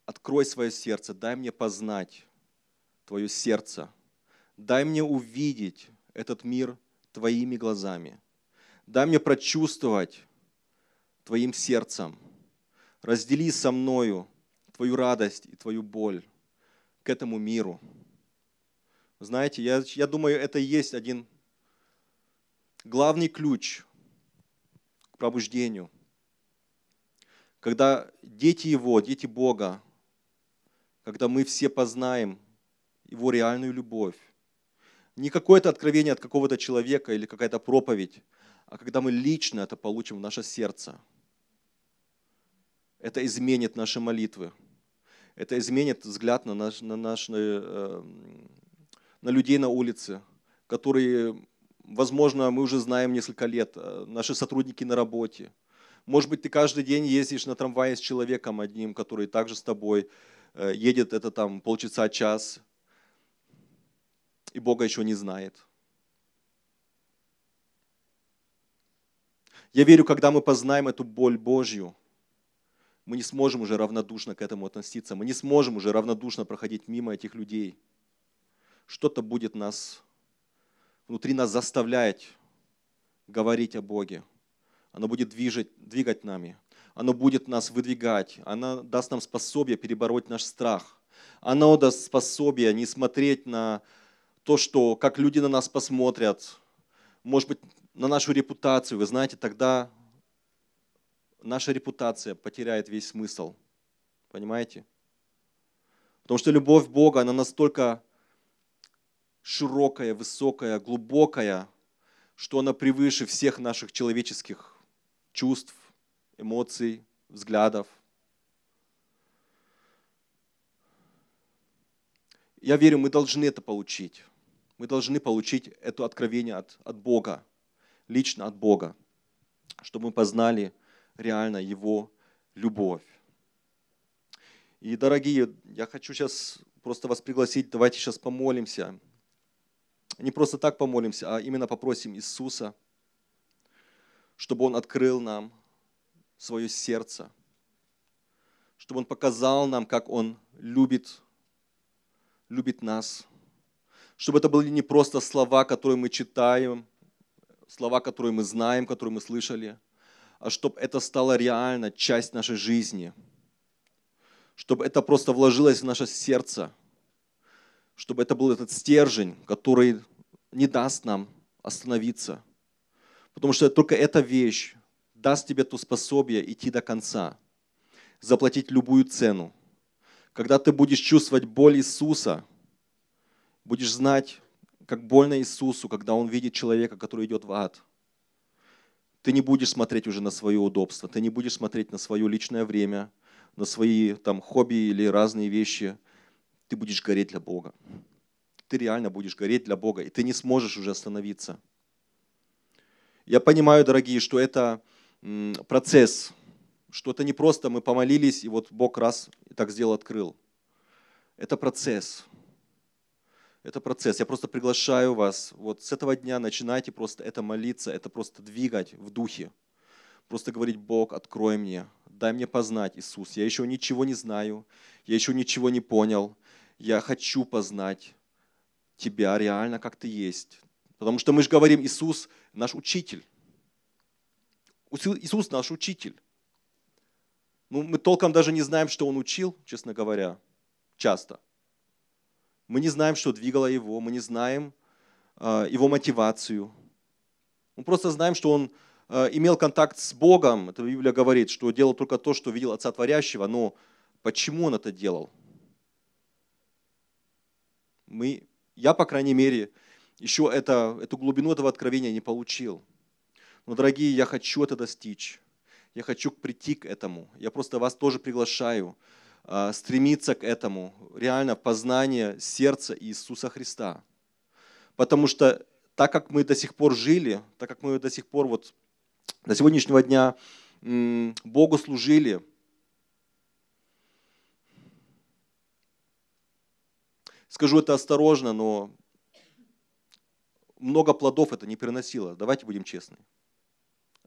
S1: открой свое сердце, дай мне познать Твое сердце, дай мне увидеть этот мир Твоими глазами. Дай мне прочувствовать Твоим сердцем. Раздели со мною Твою радость и Твою боль к этому миру. Знаете, я, я думаю, это и есть один главный ключ к пробуждению. Когда дети Его, дети Бога, когда мы все познаем Его реальную любовь, не какое-то откровение от какого-то человека или какая-то проповедь, а когда мы лично это получим в наше сердце. Это изменит наши молитвы. Это изменит взгляд на, наш, на, наш, на, э, на людей на улице, которые, возможно, мы уже знаем несколько лет, э, наши сотрудники на работе. Может быть, ты каждый день ездишь на трамвае с человеком одним, который также с тобой э, едет это там полчаса, час, и Бога еще не знает. Я верю, когда мы познаем эту боль Божью, мы не сможем уже равнодушно к этому относиться, мы не сможем уже равнодушно проходить мимо этих людей. Что-то будет нас, внутри нас заставлять говорить о Боге. Оно будет движать, двигать нами. Оно будет нас выдвигать. Оно даст нам способие перебороть наш страх. Оно даст способие не смотреть на то, что как люди на нас посмотрят, может быть, на нашу репутацию, вы знаете, тогда наша репутация потеряет весь смысл. Понимаете? Потому что любовь Бога, она настолько широкая, высокая, глубокая, что она превыше всех наших человеческих чувств, эмоций, взглядов. Я верю, мы должны это получить. Мы должны получить это откровение от, от Бога, лично от Бога, чтобы мы познали реально Его любовь. И, дорогие, я хочу сейчас просто вас пригласить, давайте сейчас помолимся. Не просто так помолимся, а именно попросим Иисуса, чтобы Он открыл нам свое сердце, чтобы Он показал нам, как Он любит, любит нас – чтобы это были не просто слова, которые мы читаем, слова, которые мы знаем, которые мы слышали, а чтобы это стало реально часть нашей жизни, чтобы это просто вложилось в наше сердце, чтобы это был этот стержень, который не даст нам остановиться. Потому что только эта вещь даст тебе то способие идти до конца, заплатить любую цену. Когда ты будешь чувствовать боль Иисуса, будешь знать, как больно Иисусу, когда Он видит человека, который идет в ад. Ты не будешь смотреть уже на свое удобство, ты не будешь смотреть на свое личное время, на свои там хобби или разные вещи. Ты будешь гореть для Бога. Ты реально будешь гореть для Бога, и ты не сможешь уже остановиться. Я понимаю, дорогие, что это процесс, что это не просто мы помолились, и вот Бог раз и так сделал, открыл. Это процесс. Это процесс. Я просто приглашаю вас, вот с этого дня начинайте просто это молиться, это просто двигать в духе. Просто говорить, Бог, открой мне, дай мне познать Иисус. Я еще ничего не знаю, я еще ничего не понял. Я хочу познать Тебя реально, как Ты есть. Потому что мы же говорим, Иисус наш учитель. Иисус наш учитель. Ну, мы толком даже не знаем, что Он учил, честно говоря, часто. Мы не знаем, что двигало его, мы не знаем э, его мотивацию. Мы просто знаем, что он э, имел контакт с Богом. Это Библия говорит, что делал только то, что видел Отца Творящего. Но почему он это делал? Мы, я, по крайней мере, еще это, эту глубину этого откровения не получил. Но, дорогие, я хочу это достичь. Я хочу прийти к этому. Я просто вас тоже приглашаю а, стремиться к этому, реально познание сердца Иисуса Христа. Потому что так как мы до сих пор жили, так как мы до сих пор вот до сегодняшнего дня Богу служили, скажу это осторожно, но много плодов это не приносило. Давайте будем честны.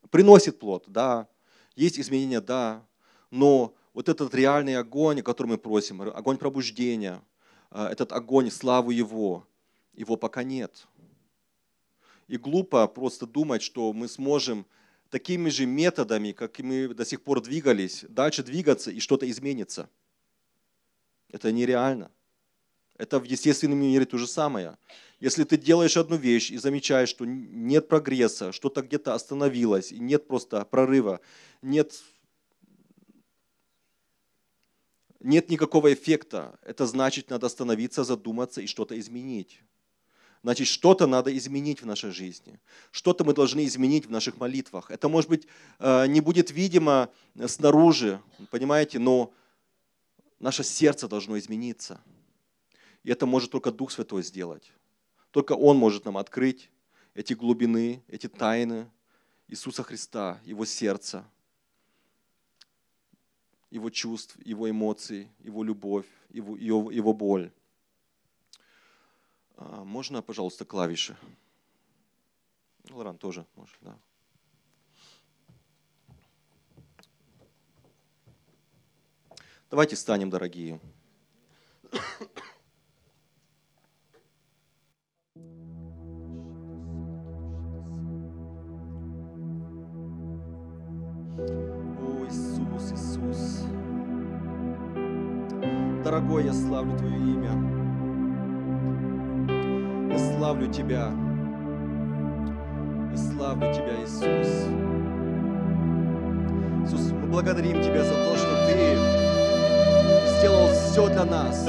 S1: Приносит плод, да. Есть изменения, да. Но вот этот реальный огонь, о котором мы просим, огонь пробуждения, а, этот огонь, славу Его, его пока нет. И глупо просто думать, что мы сможем такими же методами, как мы до сих пор двигались, дальше двигаться и что-то изменится. Это нереально. Это в естественном мире то же самое. Если ты делаешь одну вещь и замечаешь, что нет прогресса, что-то где-то остановилось, и нет просто прорыва, нет нет никакого эффекта. Это значит, надо остановиться, задуматься и что-то изменить. Значит, что-то надо изменить в нашей жизни. Что-то мы должны изменить в наших молитвах. Это, может быть, э, не будет видимо снаружи, понимаете, но наше сердце должно измениться. И это может только Дух Святой сделать. Только Он может нам открыть эти глубины, эти тайны Иисуса Христа, Его сердца – его чувств, его эмоций, его любовь, его, его, его боль. А, можно, пожалуйста, клавиши? Лоран тоже может, да. Давайте станем, дорогие. Дорогой, я славлю Твое имя. Я славлю Тебя. Я славлю Тебя, Иисус. Иисус, мы благодарим Тебя за то, что Ты сделал все для нас.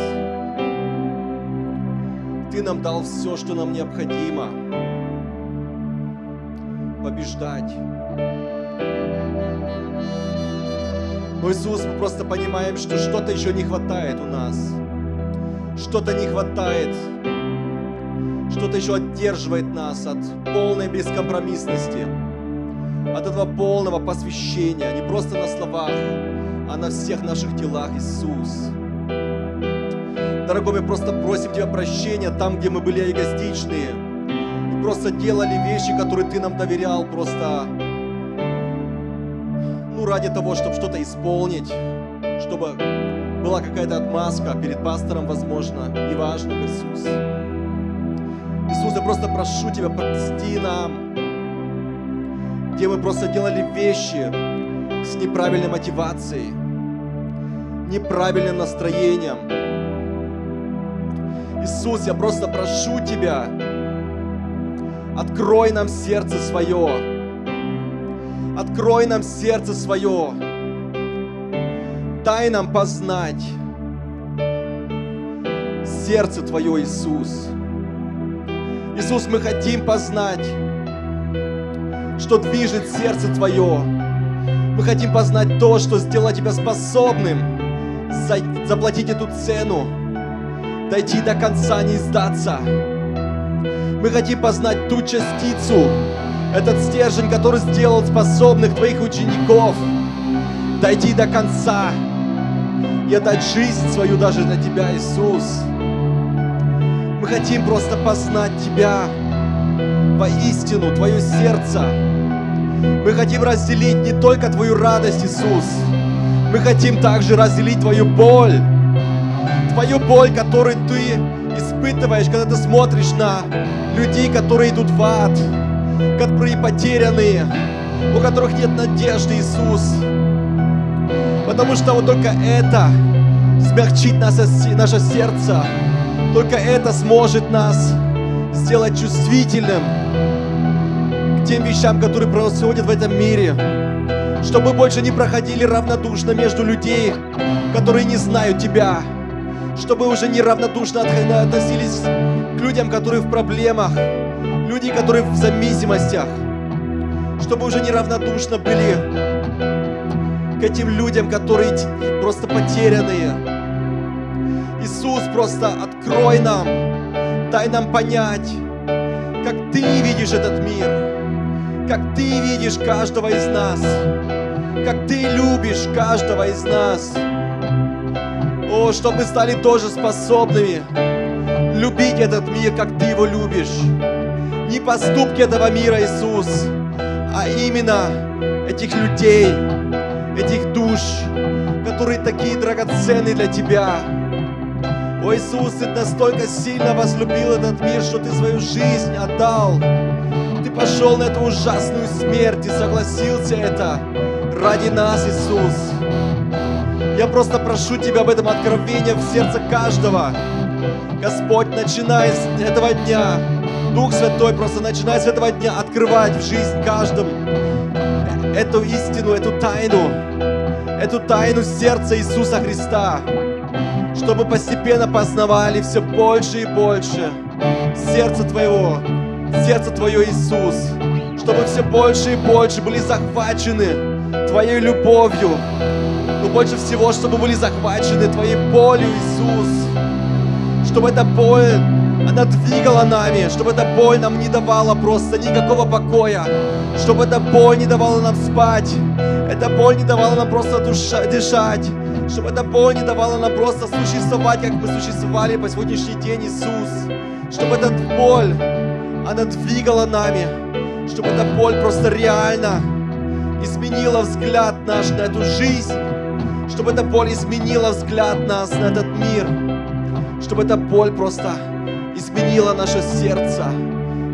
S1: Ты нам дал все, что нам необходимо. Побеждать но, Иисус, мы просто понимаем, что что-то еще не хватает у нас. Что-то не хватает. Что-то еще отдерживает нас от полной бескомпромиссности, от этого полного посвящения, не просто на словах, а на всех наших делах, Иисус. Дорогой, мы просто просим Тебя прощения там, где мы были эгоистичные, и просто делали вещи, которые Ты нам доверял, просто ради того, чтобы что-то исполнить, чтобы была какая-то отмазка перед пастором, возможно, неважно, Иисус. Иисус, я просто прошу Тебя, прости нам, где мы просто делали вещи с неправильной мотивацией, неправильным настроением. Иисус, я просто прошу Тебя, Открой нам сердце свое. Открой нам сердце свое. Дай нам познать сердце Твое, Иисус. Иисус, мы хотим познать, что движет сердце Твое. Мы хотим познать то, что сделало Тебя способным заплатить эту цену, дойти до конца, не сдаться. Мы хотим познать ту частицу, этот стержень, который сделал способных Твоих учеников дойти до конца и отдать жизнь свою даже для Тебя, Иисус. Мы хотим просто познать Тебя воистину, Твое сердце. Мы хотим разделить не только Твою радость, Иисус. Мы хотим также разделить Твою боль. Твою боль, которую Ты испытываешь, когда ты смотришь на людей, которые идут в ад, которые потерянные, у которых нет надежды, Иисус. Потому что вот только это смягчит наше, сердце, только это сможет нас сделать чувствительным к тем вещам, которые происходят в этом мире. Чтобы мы больше не проходили равнодушно между людей, которые не знают Тебя. Чтобы уже неравнодушно относились к людям, которые в проблемах, люди, которые в зависимостях. Чтобы уже неравнодушно были к этим людям, которые просто потерянные, Иисус, просто открой нам, дай нам понять, как Ты видишь этот мир, как Ты видишь каждого из нас, как Ты любишь каждого из нас. О, чтобы стали тоже способными любить этот мир, как Ты его любишь. Не поступки этого мира, Иисус, а именно этих людей, этих душ, которые такие драгоценные для Тебя. О Иисус, Ты настолько сильно возлюбил этот мир, что Ты свою жизнь отдал. Ты пошел на эту ужасную смерть и согласился это ради нас, Иисус. Я просто прошу Тебя об этом откровении в сердце каждого. Господь, начиная с этого дня, Дух Святой, просто начиная с этого дня открывать в жизнь каждому эту истину, эту тайну, эту тайну сердца Иисуса Христа чтобы постепенно познавали все больше и больше сердце Твоего, сердце Твое, Иисус, чтобы все больше и больше были захвачены Твоей любовью, но больше всего, чтобы были захвачены Твоей болью, Иисус, чтобы эта боль, она двигала нами, чтобы эта боль нам не давала просто никакого покоя, чтобы эта боль не давала нам спать, эта боль не давала нам просто душа, дышать, чтобы эта боль не давала нам просто существовать, как мы существовали по сегодняшний день, Иисус. Чтобы эта боль, она двигала нами, чтобы эта боль просто реально изменила взгляд наш на эту жизнь, чтобы эта боль изменила взгляд нас на этот мир, чтобы эта боль просто изменила наше сердце,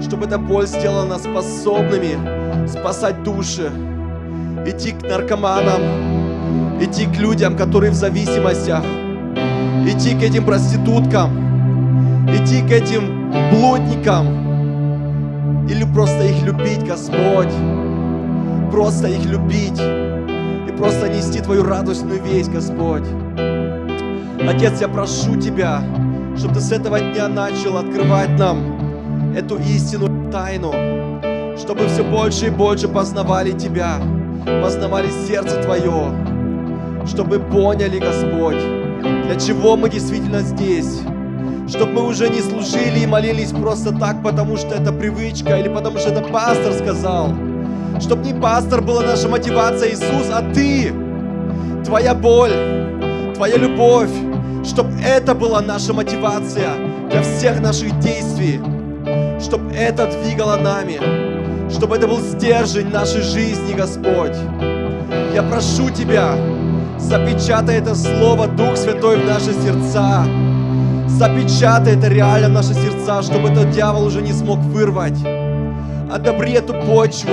S1: чтобы эта боль сделала нас способными спасать души, идти к наркоманам, идти к людям, которые в зависимостях, идти к этим проституткам, идти к этим блудникам, или просто их любить, Господь, просто их любить и просто нести Твою радостную весть, Господь. Отец, я прошу Тебя, чтобы Ты с этого дня начал открывать нам эту истину, тайну, чтобы все больше и больше познавали Тебя, познавали сердце Твое, чтобы поняли, Господь, для чего мы действительно здесь. Чтобы мы уже не служили и молились просто так, потому что это привычка или потому что это пастор сказал. Чтобы не пастор была наша мотивация, Иисус, а Ты, Твоя боль, Твоя любовь, чтобы это была наша мотивация для всех наших действий, чтобы это двигало нами, чтобы это был стержень нашей жизни, Господь. Я прошу Тебя, Запечатай это Слово, Дух Святой, в наши сердца. Запечатай это реально в наши сердца, чтобы этот дьявол уже не смог вырвать. Одобри эту почву,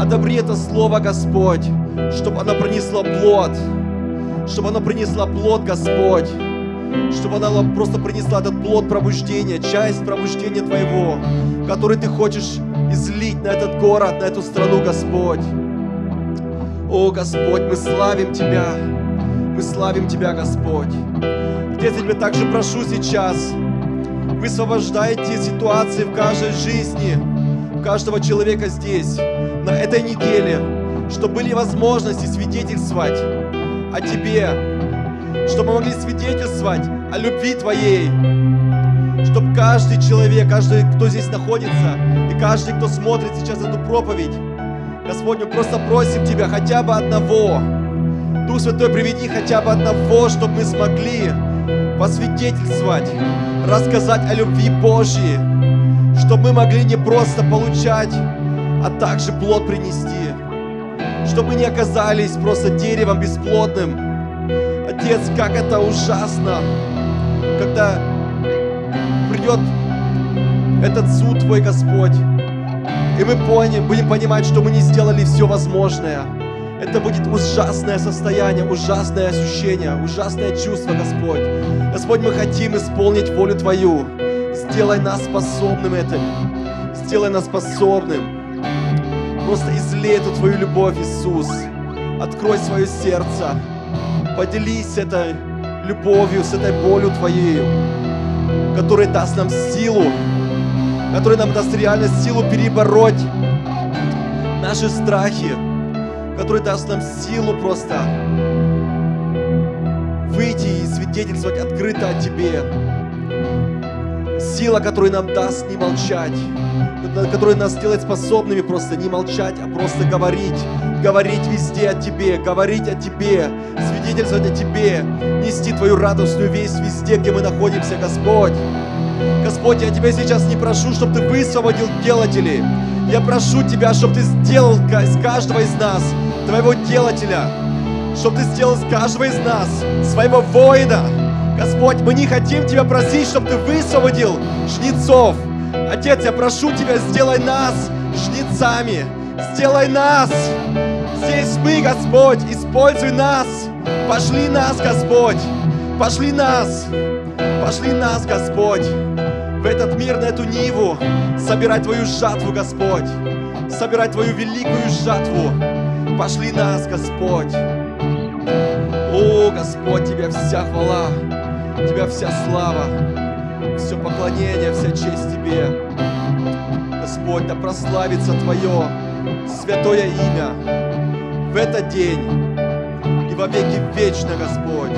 S1: одобри это Слово, Господь, чтобы оно принесло плод, чтобы оно принесло плод, Господь, чтобы она просто принесла этот плод пробуждения, часть пробуждения Твоего, который Ты хочешь излить на этот город, на эту страну, Господь. О, Господь, мы славим Тебя, мы славим Тебя, Господь. Отец, я Тебя также прошу сейчас, высвобождайте ситуации в каждой жизни, у каждого человека здесь, на этой неделе, чтобы были возможности свидетельствовать о Тебе, чтобы мы могли свидетельствовать о любви Твоей, чтобы каждый человек, каждый, кто здесь находится, и каждый, кто смотрит сейчас эту проповедь, Господь, мы просто просим Тебя хотя бы одного, Дух Святой, приведи хотя бы одного, чтобы мы смогли посвидетельствовать, рассказать о любви Божьей, чтобы мы могли не просто получать, а также плод принести, чтобы не оказались просто деревом бесплодным, Отец, как это ужасно, когда придет этот суд Твой, Господь, и мы поняли, будем понимать, что мы не сделали все возможное. Это будет ужасное состояние, ужасное ощущение, ужасное чувство, Господь. Господь, мы хотим исполнить волю Твою. Сделай нас способным этим. Сделай нас способным. Просто излей эту Твою любовь, Иисус. Открой свое сердце. Поделись этой любовью, с этой болью Твоей, которая даст нам силу, которая нам даст реально силу перебороть наши страхи, который даст нам силу просто выйти и свидетельствовать открыто о Тебе. Сила, которая нам даст не молчать, которая нас сделает способными просто не молчать, а просто говорить, говорить везде о Тебе, говорить о Тебе, свидетельствовать о Тебе, нести Твою радостную весть везде, где мы находимся, Господь. Господь, я Тебя сейчас не прошу, чтобы Ты высвободил делателей. Я прошу Тебя, чтобы Ты сделал из каждого из нас Твоего делателя, чтобы Ты сделал из каждого из нас своего воина. Господь, мы не хотим Тебя просить, чтобы Ты высвободил жнецов. Отец, я прошу Тебя, сделай нас жнецами. Сделай нас. Здесь мы, Господь, используй нас. Пошли нас, Господь. Пошли нас. Пошли нас, Господь, в этот мир, на эту ниву, собирать Твою жатву, Господь, собирать Твою великую жатву. Пошли нас, Господь. О, Господь, Тебе вся хвала, Тебя вся слава, все поклонение, вся честь Тебе. Господь, да прославится Твое святое имя в этот день и во веки вечно, Господь.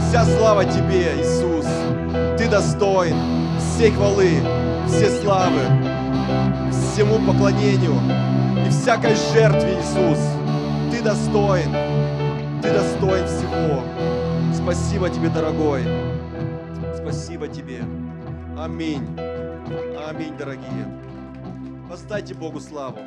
S1: Вся слава Тебе, Иисус. Ты достоин всей хвалы, все славы, всему поклонению и всякой жертве, Иисус. Ты достоин, Ты достоин всего. Спасибо Тебе, дорогой. Спасибо Тебе. Аминь. Аминь, дорогие. Поставьте Богу славу.